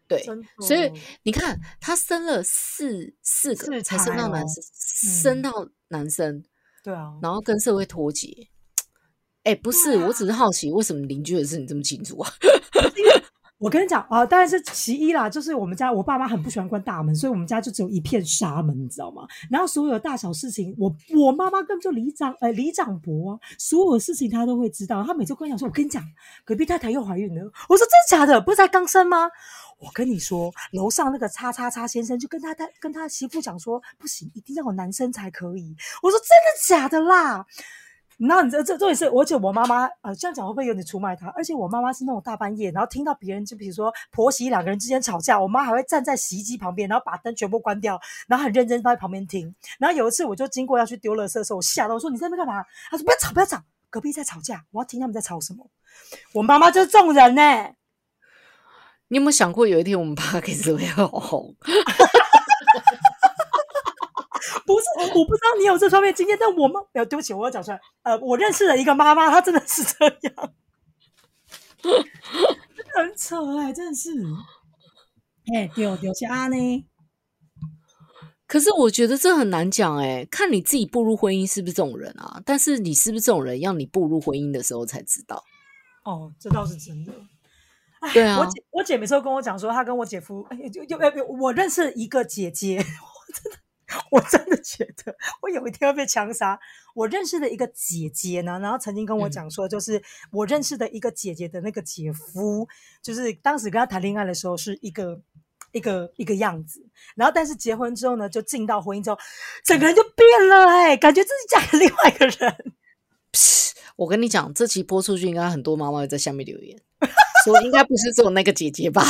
对，所以你看，他生了四四个才生到男生，生到男生，对啊，然后跟社会脱节。哎，不是，我只是好奇，为什么邻居的事你这么清楚啊？我跟你讲啊，当然是其一啦，就是我们家我爸妈很不喜欢关大门，所以我们家就只有一片纱门，你知道吗？然后所有大小事情，我我妈妈根本就李长呃李长伯，啊所有事情她都会知道。她每次跟我讲说：“我跟你讲，隔壁太太又怀孕了。”我说：“真的假的？不是才刚生吗？”我跟你说，楼上那个叉叉叉先生就跟他他跟他媳妇讲说：“不行，一定要有男生才可以。”我说：“真的假的啦？”那你这这这也是，而且我妈妈呃这样讲会不会有点出卖她？而且我妈妈是那种大半夜，然后听到别人就比如说婆媳两个人之间吵架，我妈还会站在洗衣机旁边，然后把灯全部关掉，然后很认真在旁边听。然后有一次我就经过要去丢垃圾的时候，我吓到我说你在那边干嘛？她说不要吵不要吵，隔壁在吵架，我要听他们在吵什么。我妈妈就是这种人呢。你有没有想过有一天我们爸可以这样红？不是，我不知道你有这方面经验，但我妈，呃，对不起，我要讲出来。呃，我认识了一个妈妈，她真的是这样，很扯哎，真的是。哎，丢丢下呢？可是我觉得这很难讲哎，看你自己步入婚姻是不是这种人啊？但是你是不是这种人，要你步入婚姻的时候才知道。哦，这倒是真的。对啊，我姐，我姐每次都跟我讲说，她跟我姐夫，哎，就就我认识一个姐姐，我真的。我真的觉得我有一天会被枪杀。我认识的一个姐姐呢，然后曾经跟我讲说，就是我认识的一个姐姐的那个姐夫，就是当时跟他谈恋爱的时候是一个一个一个样子，然后但是结婚之后呢，就进到婚姻之后，整个人就变了，哎，感觉自己嫁给另外一个人。我跟你讲，这期播出去，应该很多妈妈在下面留言，说应该不是只有那个姐姐吧？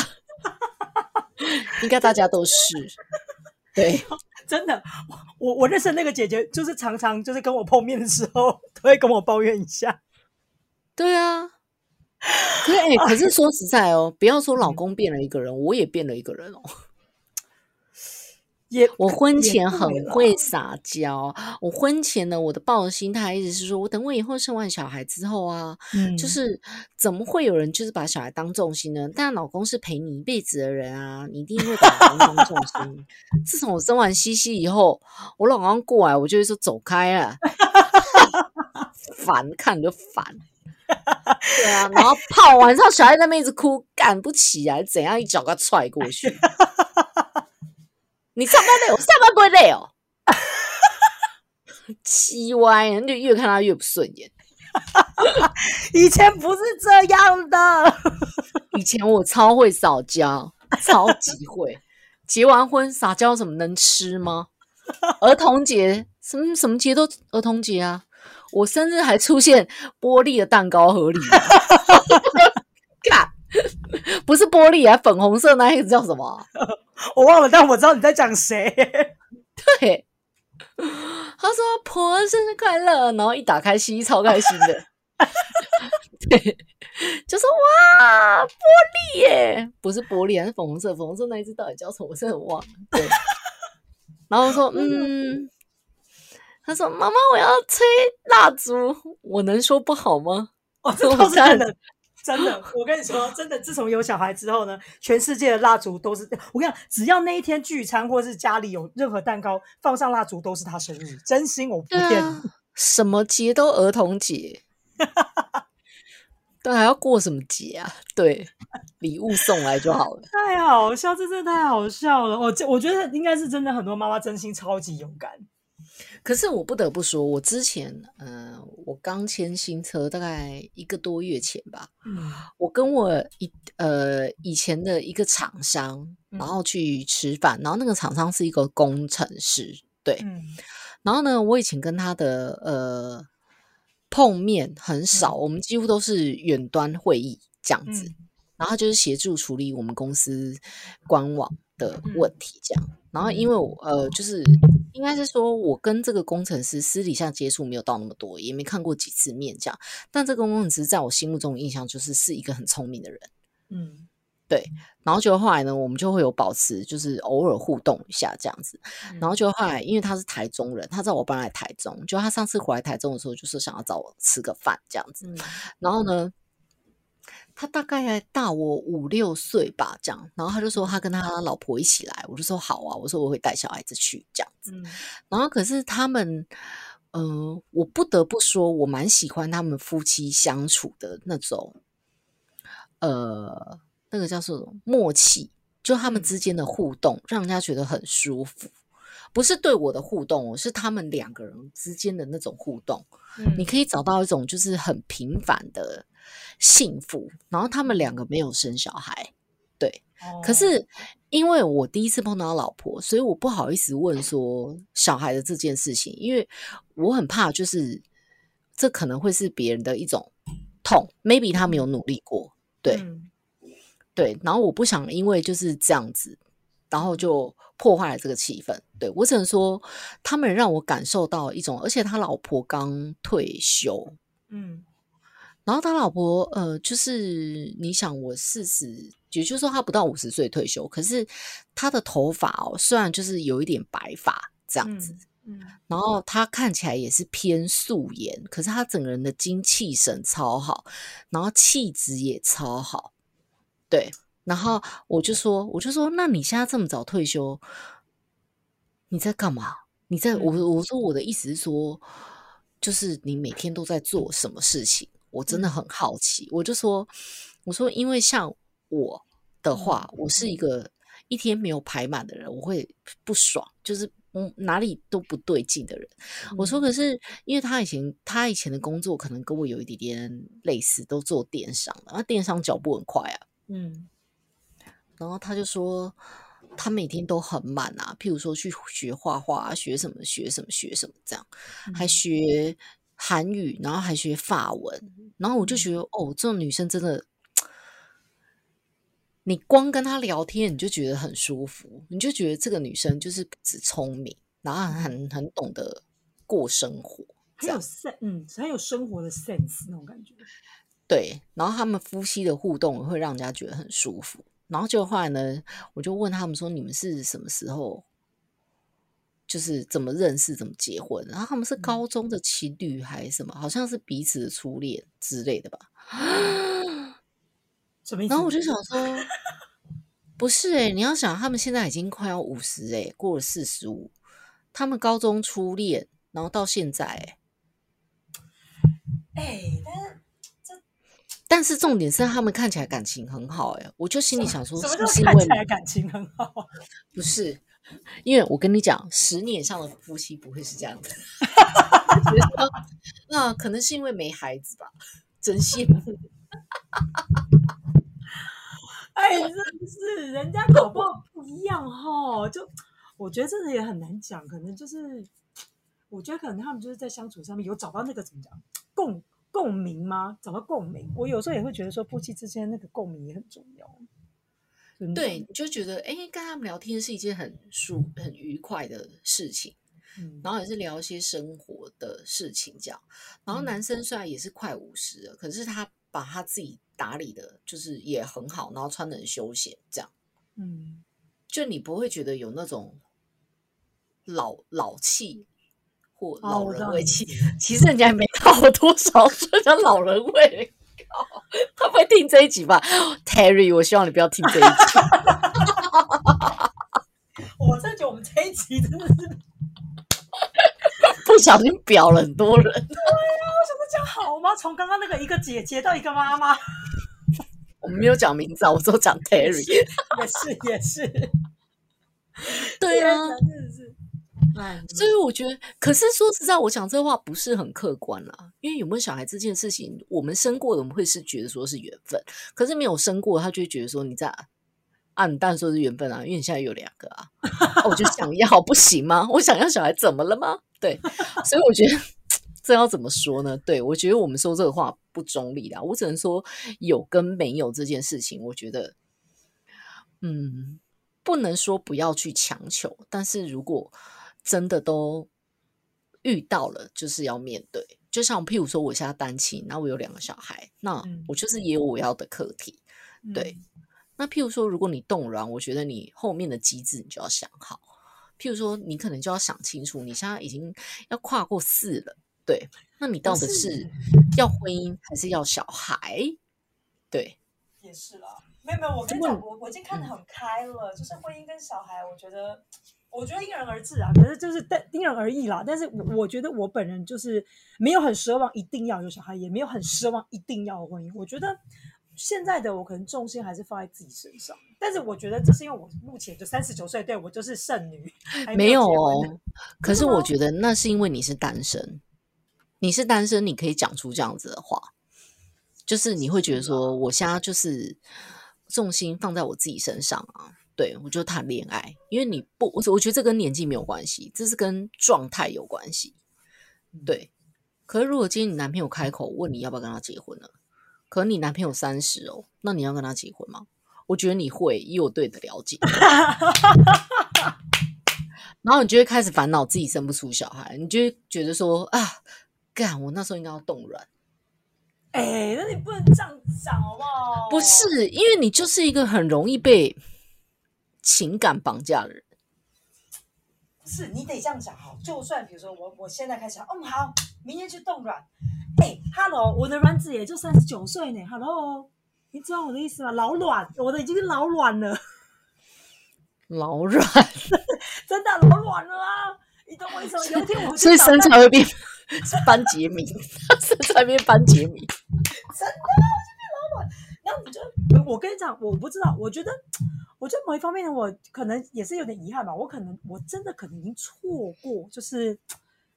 应该大家都是对。真的，我我认识那个姐姐，就是常常就是跟我碰面的时候，都会跟我抱怨一下。对啊，可是哎，可是说实在哦，不要说老公变了一个人，我也变了一个人哦。也我婚前很会撒娇，我婚前呢，我的抱的心态一直是说，我等我以后生完小孩之后啊，嗯就是怎么会有人就是把小孩当重心呢？但老公是陪你一辈子的人啊，你一定会把老公当重心。自从我生完西西以后，我老公过来，我就会说走开啊，烦，看着就烦。对啊，然后泡完之后小孩在那边一直哭，干不起来，怎样一脚给他踹过去。你上班累，我上班不会累哦。气歪，人就越看他越不顺眼。以前不是这样的，以前我超会撒娇，超级会。结完婚撒娇什么能吃吗？儿童节什么什么节都儿童节啊！我生日还出现玻璃的蛋糕盒里吗，看，不是玻璃啊，粉红色那一个叫什么啊？我忘了，但我知道你在讲谁。对，他说婆生日快乐，然后一打开西西超开心的，对，就说哇玻璃耶，不是玻璃，还是粉红色，粉红色那一只到底叫什么？我真的忘了。对，然后我说嗯，他说妈妈我要吹蜡烛，我能说不好吗？哦，这倒是真的，真的。我跟你说，真的，自从有小孩之后呢，全世界的蜡烛都是我跟你讲，只要那一天聚餐或是家里有任何蛋糕放上蜡烛，都是他生日。真心，我不骗你。啊，什么节都儿童节。对，还要过什么节啊？对，礼物送来就好了。太好笑，这真的太好笑了。我这我觉得应该是真的，很多妈妈真心超级勇敢。可是我不得不说，我之前，呃，我刚签新车，大概一个多月前吧，嗯。我跟我一呃以前的一个厂商，嗯。然后去吃饭，然后那个厂商是一个工程师，对，嗯。然后呢，我以前跟他的呃碰面很少，我们几乎都是远端会议这样子，嗯。然后就是协助处理我们公司官网的问题这样。然后因为我呃，就是应该是说我跟这个工程师私底下接触没有到那么多，也没看过几次面这样，但这个工程师在我心目中的印象就是是一个很聪明的人。嗯对然后就后来呢，我们就会有保持，就是偶尔互动一下这样子。然后就后来，因为他是台中人，他知道我搬来台中，就他上次回来台中的时候，就是想要找我吃个饭这样子。嗯然后呢，他大概大我五六岁吧，这样。然后他就说他跟他老婆一起来，我就说好啊，我说我会带小孩子去这样子。嗯然后可是他们，嗯、我不得不说，我蛮喜欢他们夫妻相处的那种，呃，那个叫做默契，就他们嗯之间的互动，让人家觉得很舒服。不是对我的互动哦，是他们两个人之间的那种互动。嗯你可以找到一种就是很平凡的幸福。然后他们两个没有生小孩，对，可哦是因为我第一次碰到老婆，所以我不好意思问说小孩的这件事情，因为我很怕就是这可能会是别人的一种痛，maybe 他没有努力过，对、嗯对，然后我不想因为就是这样子，然后就破坏了这个气氛。对我只能说，他们让我感受到一种，而且他老婆刚退休，嗯然后他老婆，呃，就是你想，我四十，也就是说他不到五十岁退休，可是他的头发哦，虽然就是有一点白发这样子，嗯然后他看起来也是偏素颜，可是他整个人的精气神超好，然后气质也超好，对。然后我就说，我就说，那你现在这么早退休，你在干嘛？你在我我说我的意思是说，就是你每天都在做什么事情？我真的很好奇。我就说，我说，因为像我的话，我是一个一天没有排满的人，我会不爽，就是嗯哪里都不对劲的人。我说，可是因为他以前他以前的工作可能跟我有一点点类似，都做电商的，那电商脚步很快啊。嗯然后他就说，他每天都很满啊，譬如说去学画画、啊，学什么学什么学什么这样，还学韩语，然后还学法文，然后我就觉得，哦，这种女生真的，你光跟她聊天，你就觉得很舒服，你就觉得这个女生就是不止聪明，然后很很懂得过生活，很有 sen，嗯，很有生活的 sense 那种感觉。对，然后他们夫妻的互动会让人家觉得很舒服。然后就后来呢，我就问他们说：“你们是什么时候就是怎么认识、怎么结婚，然后他们是高中的情侣还是什么？好像是彼此的初恋之类的吧？什么意思？然后我就想说，不是哎，你要想，他们现在已经快要五十哎，过了四十五，他们高中初恋，然后到现在哎，哎，但是这，但是重点是他们看起来感情很好哎，我就心里想说，什么是因为感情很好？不是。因为我跟你讲，十年以上的夫妻不会是这样的。那可能是因为没孩子吧，真羡慕。哎，真是人家搞不好不一样哈。就我觉得真的也很难讲，可能就是我觉得可能他们就是在相处上面有找到那个怎么讲共共鸣吗？找到共鸣。我有时候也会觉得说，夫妻之间那个共鸣也很重要。对，你就觉得哎，跟他们聊天是一件很舒、很愉快的事情，嗯，然后也是聊一些生活的事情，这样。然后男生虽然也是快五十了，可是他把他自己打理的，就是也很好，然后穿的很休闲，这样，嗯，就你不会觉得有那种老老气或老人味气。其实人家也没到多少，岁，叫老人味。他不会听这一集吧，Terry？我希望你不要听这一集。我真的觉得我们这一集真的是不小心表了很多人。对呀，我想说这样好吗？从刚刚那个一个姐姐到一个妈妈，我们没有讲名字啊，我都讲 Terry。也是也是，对啊，所以我觉得，可是说实在，我讲这话不是很客观啦。因为有没有小孩这件事情，我们生过的，我们会是觉得说是缘分；可是没有生过，他就会觉得说你在暗淡说是缘分啊。因为你现在有两个啊，我就想要，不行吗？我想要小孩，怎么了吗？对，所以我觉得这要怎么说呢？对我觉得我们说这个话不中立啦。我只能说有跟没有这件事情，我觉得，嗯，不能说不要去强求，但是如果。真的都遇到了，就是要面对。就像譬如说，我现在单亲，那我有两个小孩，那我就是也有我要的课题。对，那譬如说，如果你动软，我觉得你后面的机制你就要想好。譬如说，你可能就要想清楚，你现在已经要跨过四了，对，那你到底是要婚姻还是要小孩？对，也是啦。没有没有，我跟你讲，我我已经看得很开了，就是婚姻跟小孩，我觉得。我觉得因人而异啊，可是就是但因人而异啦。但是我我觉得我本人就是没有很奢望一定要有小孩，也没有很奢望一定要婚姻。我觉得现在的我可能重心还是放在自己身上。但是我觉得这是因为我目前就三十九岁，对我就是剩女，没有哦。可是我觉得那是因为你是单身，你是单身，你可以讲出这样子的话，就是你会觉得说，我现在就是重心放在我自己身上啊。对，我就谈恋爱，因为你不，我我觉得这跟年纪没有关系，这是跟状态有关系。对，可是如果今天你男朋友开口问你要不要跟他结婚了，可你男朋友三十哦，那你要跟他结婚吗？我觉得你会，以我对的了解，然后你就会开始烦恼自己生不出小孩，你就会觉得说啊，干，我那时候应该要冻卵。哎，那你不能这样讲好不好？不是，因为你就是一个很容易被。情感绑架的人，不是你得这样讲哈。就算比如说我我现在开始，嗯好，明天去冻卵。哎，Hello，我的卵子也就三十九岁呢。Hello，你知道我的意思吗？老卵，我的已经老卵了。老卵，真的老卵了啊！你懂我意思吗？有一天我 所以身材会变班杰明，身材变班杰明，真的我就变老卵。然后你就我跟你讲，我不知道，我觉得。我觉得某一方面，我可能也是有点遗憾吧。我可能我真的可能已经错过，就是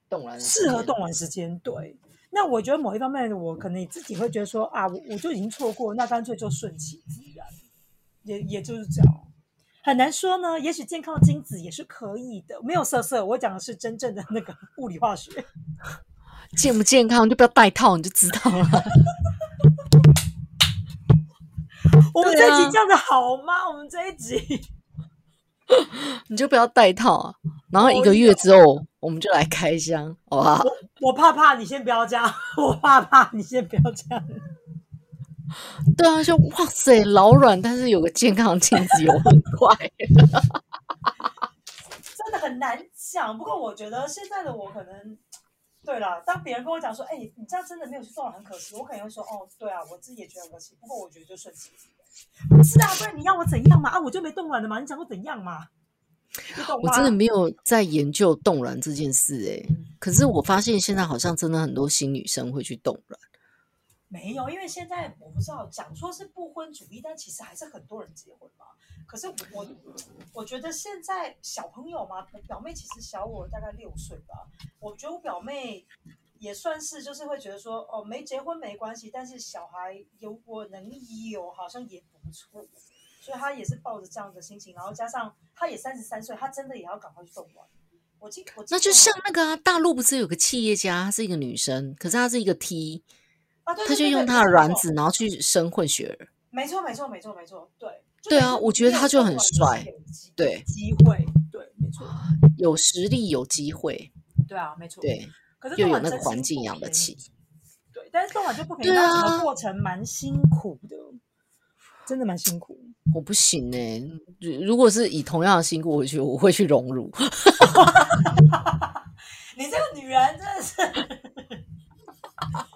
动完适合动完时间。对，那我觉得某一方面，我可能自己会觉得说啊，我我就已经错过，那干脆就顺其自然，也也就是这样。很难说呢，也许健康的精子也是可以的，没有色色。我讲的是真正的那个物理化学，健不健康就不要戴套，你就知道了。我们这一集这样子好吗？我们这一集，你就不要戴套啊！然后一个月之后，我们就来开箱，好不好？我怕怕，你先不要这样。我怕怕，你先不要这样。对啊，就哇塞，老软，但是有个健康镜子，有很快。真的很难讲。不过我觉得现在的我可能，对了，当别人跟我讲说，哎，你这样真的没有去动了，很可惜。我可能会说，哦，对啊，我自己也觉得可惜。不过我觉得就顺其自然。不是啊，不然你要我怎样嘛？啊，我就没动卵的嘛，你讲我怎样嘛？我真的没有在研究冻卵这件事哎，可是我发现现在好像真的很多新女生会去冻卵。没有，因为现在我不知道讲说是不婚主义，但其实还是很多人结婚嘛。可是我我觉得现在小朋友嘛，我表妹其实小我大概六岁吧。我觉得我表妹也算是就是会觉得说哦，没结婚没关系，但是小孩有我能有好像也不错。所以他也是抱着这样的心情，然后加上他也三十三岁，他真的也要赶快去动完。我记我那就像那个大陆不是有个企业家，她是一个女生，可是她是一个 T，啊，对，她就用她的卵子，然后去生混血儿。没错，没错，没错，没错，对，对啊，我觉得他就很帅，对，机会，对，没错，有实力，有机会，对啊，没错，对，又有那个环境养得起，对，但是动完就不可以，对啊，过程蛮辛苦的，真的蛮辛苦。我不行哎，如果是以同样的辛苦，回去我会去荣辱。你这个女人真的是，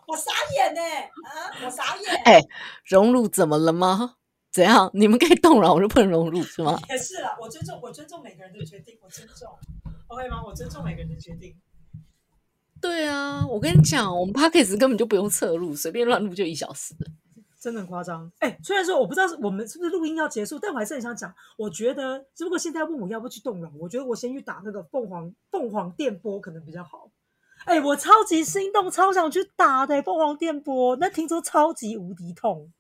我傻眼呢啊！我傻眼。哎，荣辱怎么了吗？怎样？你们可以动了，我就不能荣辱是吗？也是啦，我尊重，我尊重每个人的决定，我尊重，OK 吗？我尊重每个人的决定。对啊，我跟你讲，我们 p a c k a g e 根本就不用侧录，随便乱录就一小时。真的很夸张，哎，虽然说我不知道是我们是不是录音要结束，但我还是很想讲。我觉得，只不过现在问我要不要去动了，我觉得我先去打那个凤凰凤凰电波可能比较好。哎，我超级心动，超想去打的凤凰电波，那听说超级无敌痛。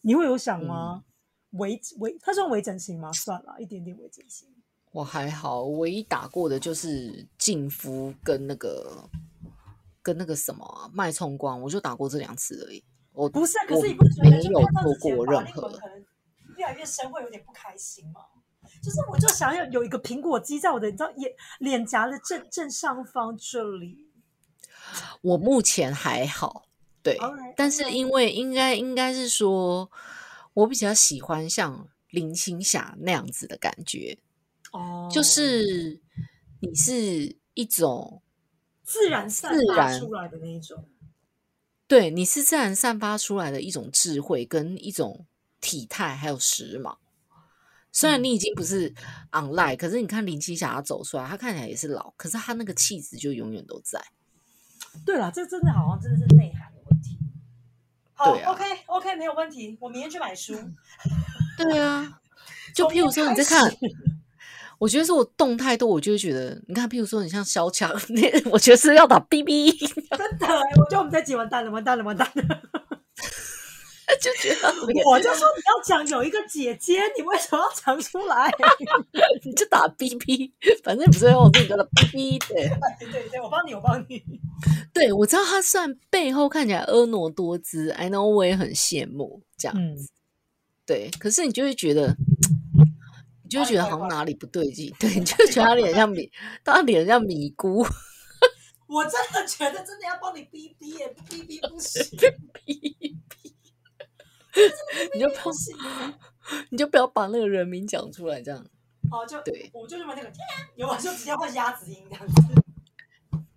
你会有想吗？微微，它算微整形吗？算了一点点微整形。我还好，唯一打过的就是净肤跟那个跟那个什么脉冲光，我就打过这两次而已。我不是，可是你不觉得就看到这些法令纹可能越来越深，会有点不开心吗？就是我就想要有一个苹果肌在我的你知道眼脸颊的正正上方这里。我目前还好，对，但是因为应该应该是说，我比较喜欢像林青霞那样子的感觉，哦，就是你是一种自然散发出来的那一种。对，你是自然散发出来的一种智慧，跟一种体态，还有时髦。虽然你已经不是 online，可是你看林青霞走出来，她看起来也是老，可是她那个气质就永远都在。对了，这真的好像真的是内涵的问题。好，OK OK，没有问题，我明天去买书。对啊，就譬如说你在看。我觉得是我动太多，我就会觉得，你看，譬如说，你像小强，我觉得是要打 BB，真的，我觉得我们在挤完蛋了，完蛋了，完蛋了，就觉得，我就说你要讲有一个姐姐，你为什么要讲出来？你就打 BB，反正不是用那个 BB 的，对对，我帮你，我帮你。对，我知道他虽然背后看起来婀娜多姿，I know 我也很羡慕这样子，对，可是你就会觉得。就觉得好像哪里不对劲，对，你就觉得他脸像米，他脸像米姑。我真的觉得真的要帮你逼逼耶，逼逼不行，逼逼，你就不行，你就不要把那个人名讲出来，这样。哦，就对，我就认为那个天，有啊，就直接换鸭子音这样子。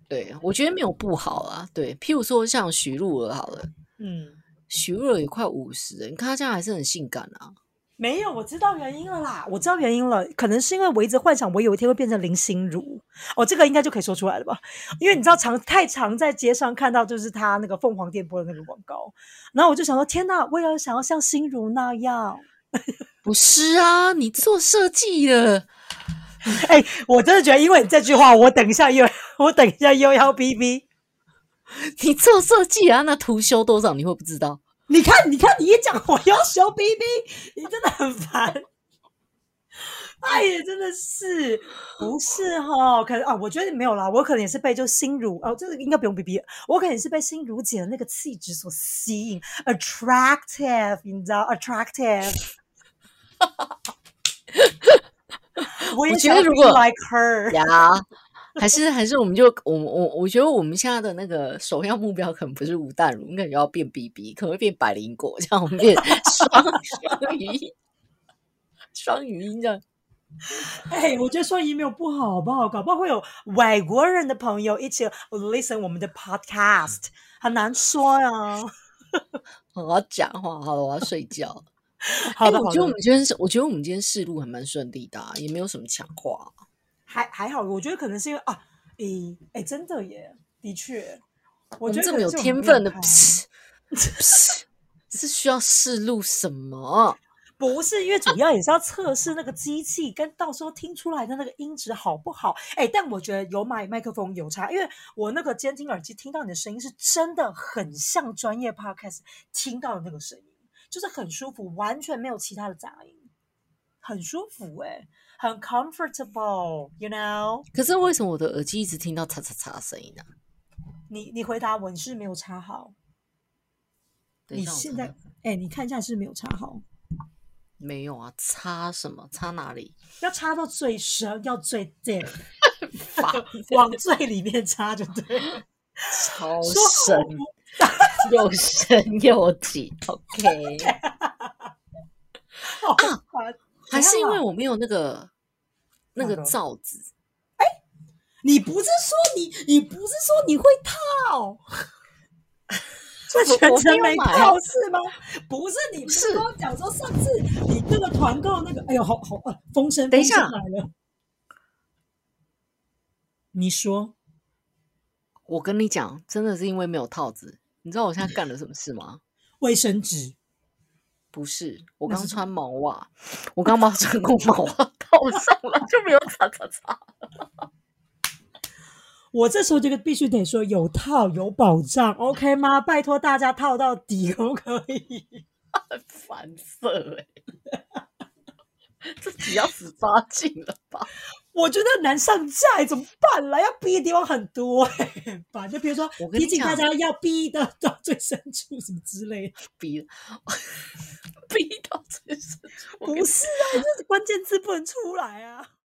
对，我觉得没有不好啊。对，譬如说像徐璐儿好了，嗯，徐璐儿也快五十了，你看她这样还是很性感啊。没有，我知道原因了啦！我知道原因了，可能是因为我一直幻想我有一天会变成林心如哦，这个应该就可以说出来了吧？因为你知道，常太常在街上看到就是他那个凤凰电波的那个广告，然后我就想说，天哪，我也要想要像心如那样。不是啊，你做设计的，哎，我真的觉得，因为你这句话，我等一下又我等一下又要逼逼。你做设计啊，那图修多少你会不知道？你看，你看，你一讲我要小 BB，你真的很烦。哎呀，真的是不是哈？可能啊，我觉得没有啦，我可能也是被就心如哦，这个应该不用 BB，我可能是被心如姐的那个气质所吸引，attractive，你知道，attractive。我也觉得如果 like her 呀。还是还是，我们就我我我觉得我们现在的那个首要目标可能不是吴淡如，可能要变 BB，可能会变百灵果，这样我们变双双语音，双语音这样。哎，我觉得双语没有不好，好不好？搞不好会有外国人的朋友一起 listen 我们的 podcast，很难说呀。我要讲话，好了，我要睡觉。好的，我觉得我们今天是，我觉得我们今天试录还蛮顺利的，也没有什么强化，还还好。我觉得可能是因为啊，诶，哎，真的耶，的确，我觉得这么有天分的，是需要试录什么？不是，因为主要也是要测试那个机器跟到时候听出来的那个音质好不好。哎，但我觉得有买麦克风有差，因为我那个监听耳机听到你的声音是真的很像专业 podcast 听到的那个声音，就是很舒服，完全没有其他的杂音，很舒服哎，很 comfortable，you know。可是为什么我的耳机一直听到嚓嚓嚓的声音呢？你你回答我，你是没有插好。你现在哎，你看一下是没有插好。没有啊，插什么？插哪里？要插到最深，要最 deep，往最里面插就对。超深，又深又紧。OK。啊，还是因为我没有那个那个罩子。哎，你不是说你，你不是说你会套？全程没套是吗？不是，你不是跟我讲说上次你那个团购那个，哎呦，好好啊，风声等一下来了。你说，我跟你讲，真的是因为没有套子。你知道我现在干了什么事吗？卫生纸？不是，我刚穿毛袜，我刚把成功毛 袜套上了，就没有擦擦擦。我这时候这个必须得说有套有保障，OK 吗？拜托大家套到底，可不可以？烦色哎，自己要十八禁了吧？我觉得难上架，怎么办啦？要逼的地方很多哎，吧？就比如说 提醒大家要逼的到最深处什么之类，逼 逼到最深处，不是啊，这关键字不能出来啊。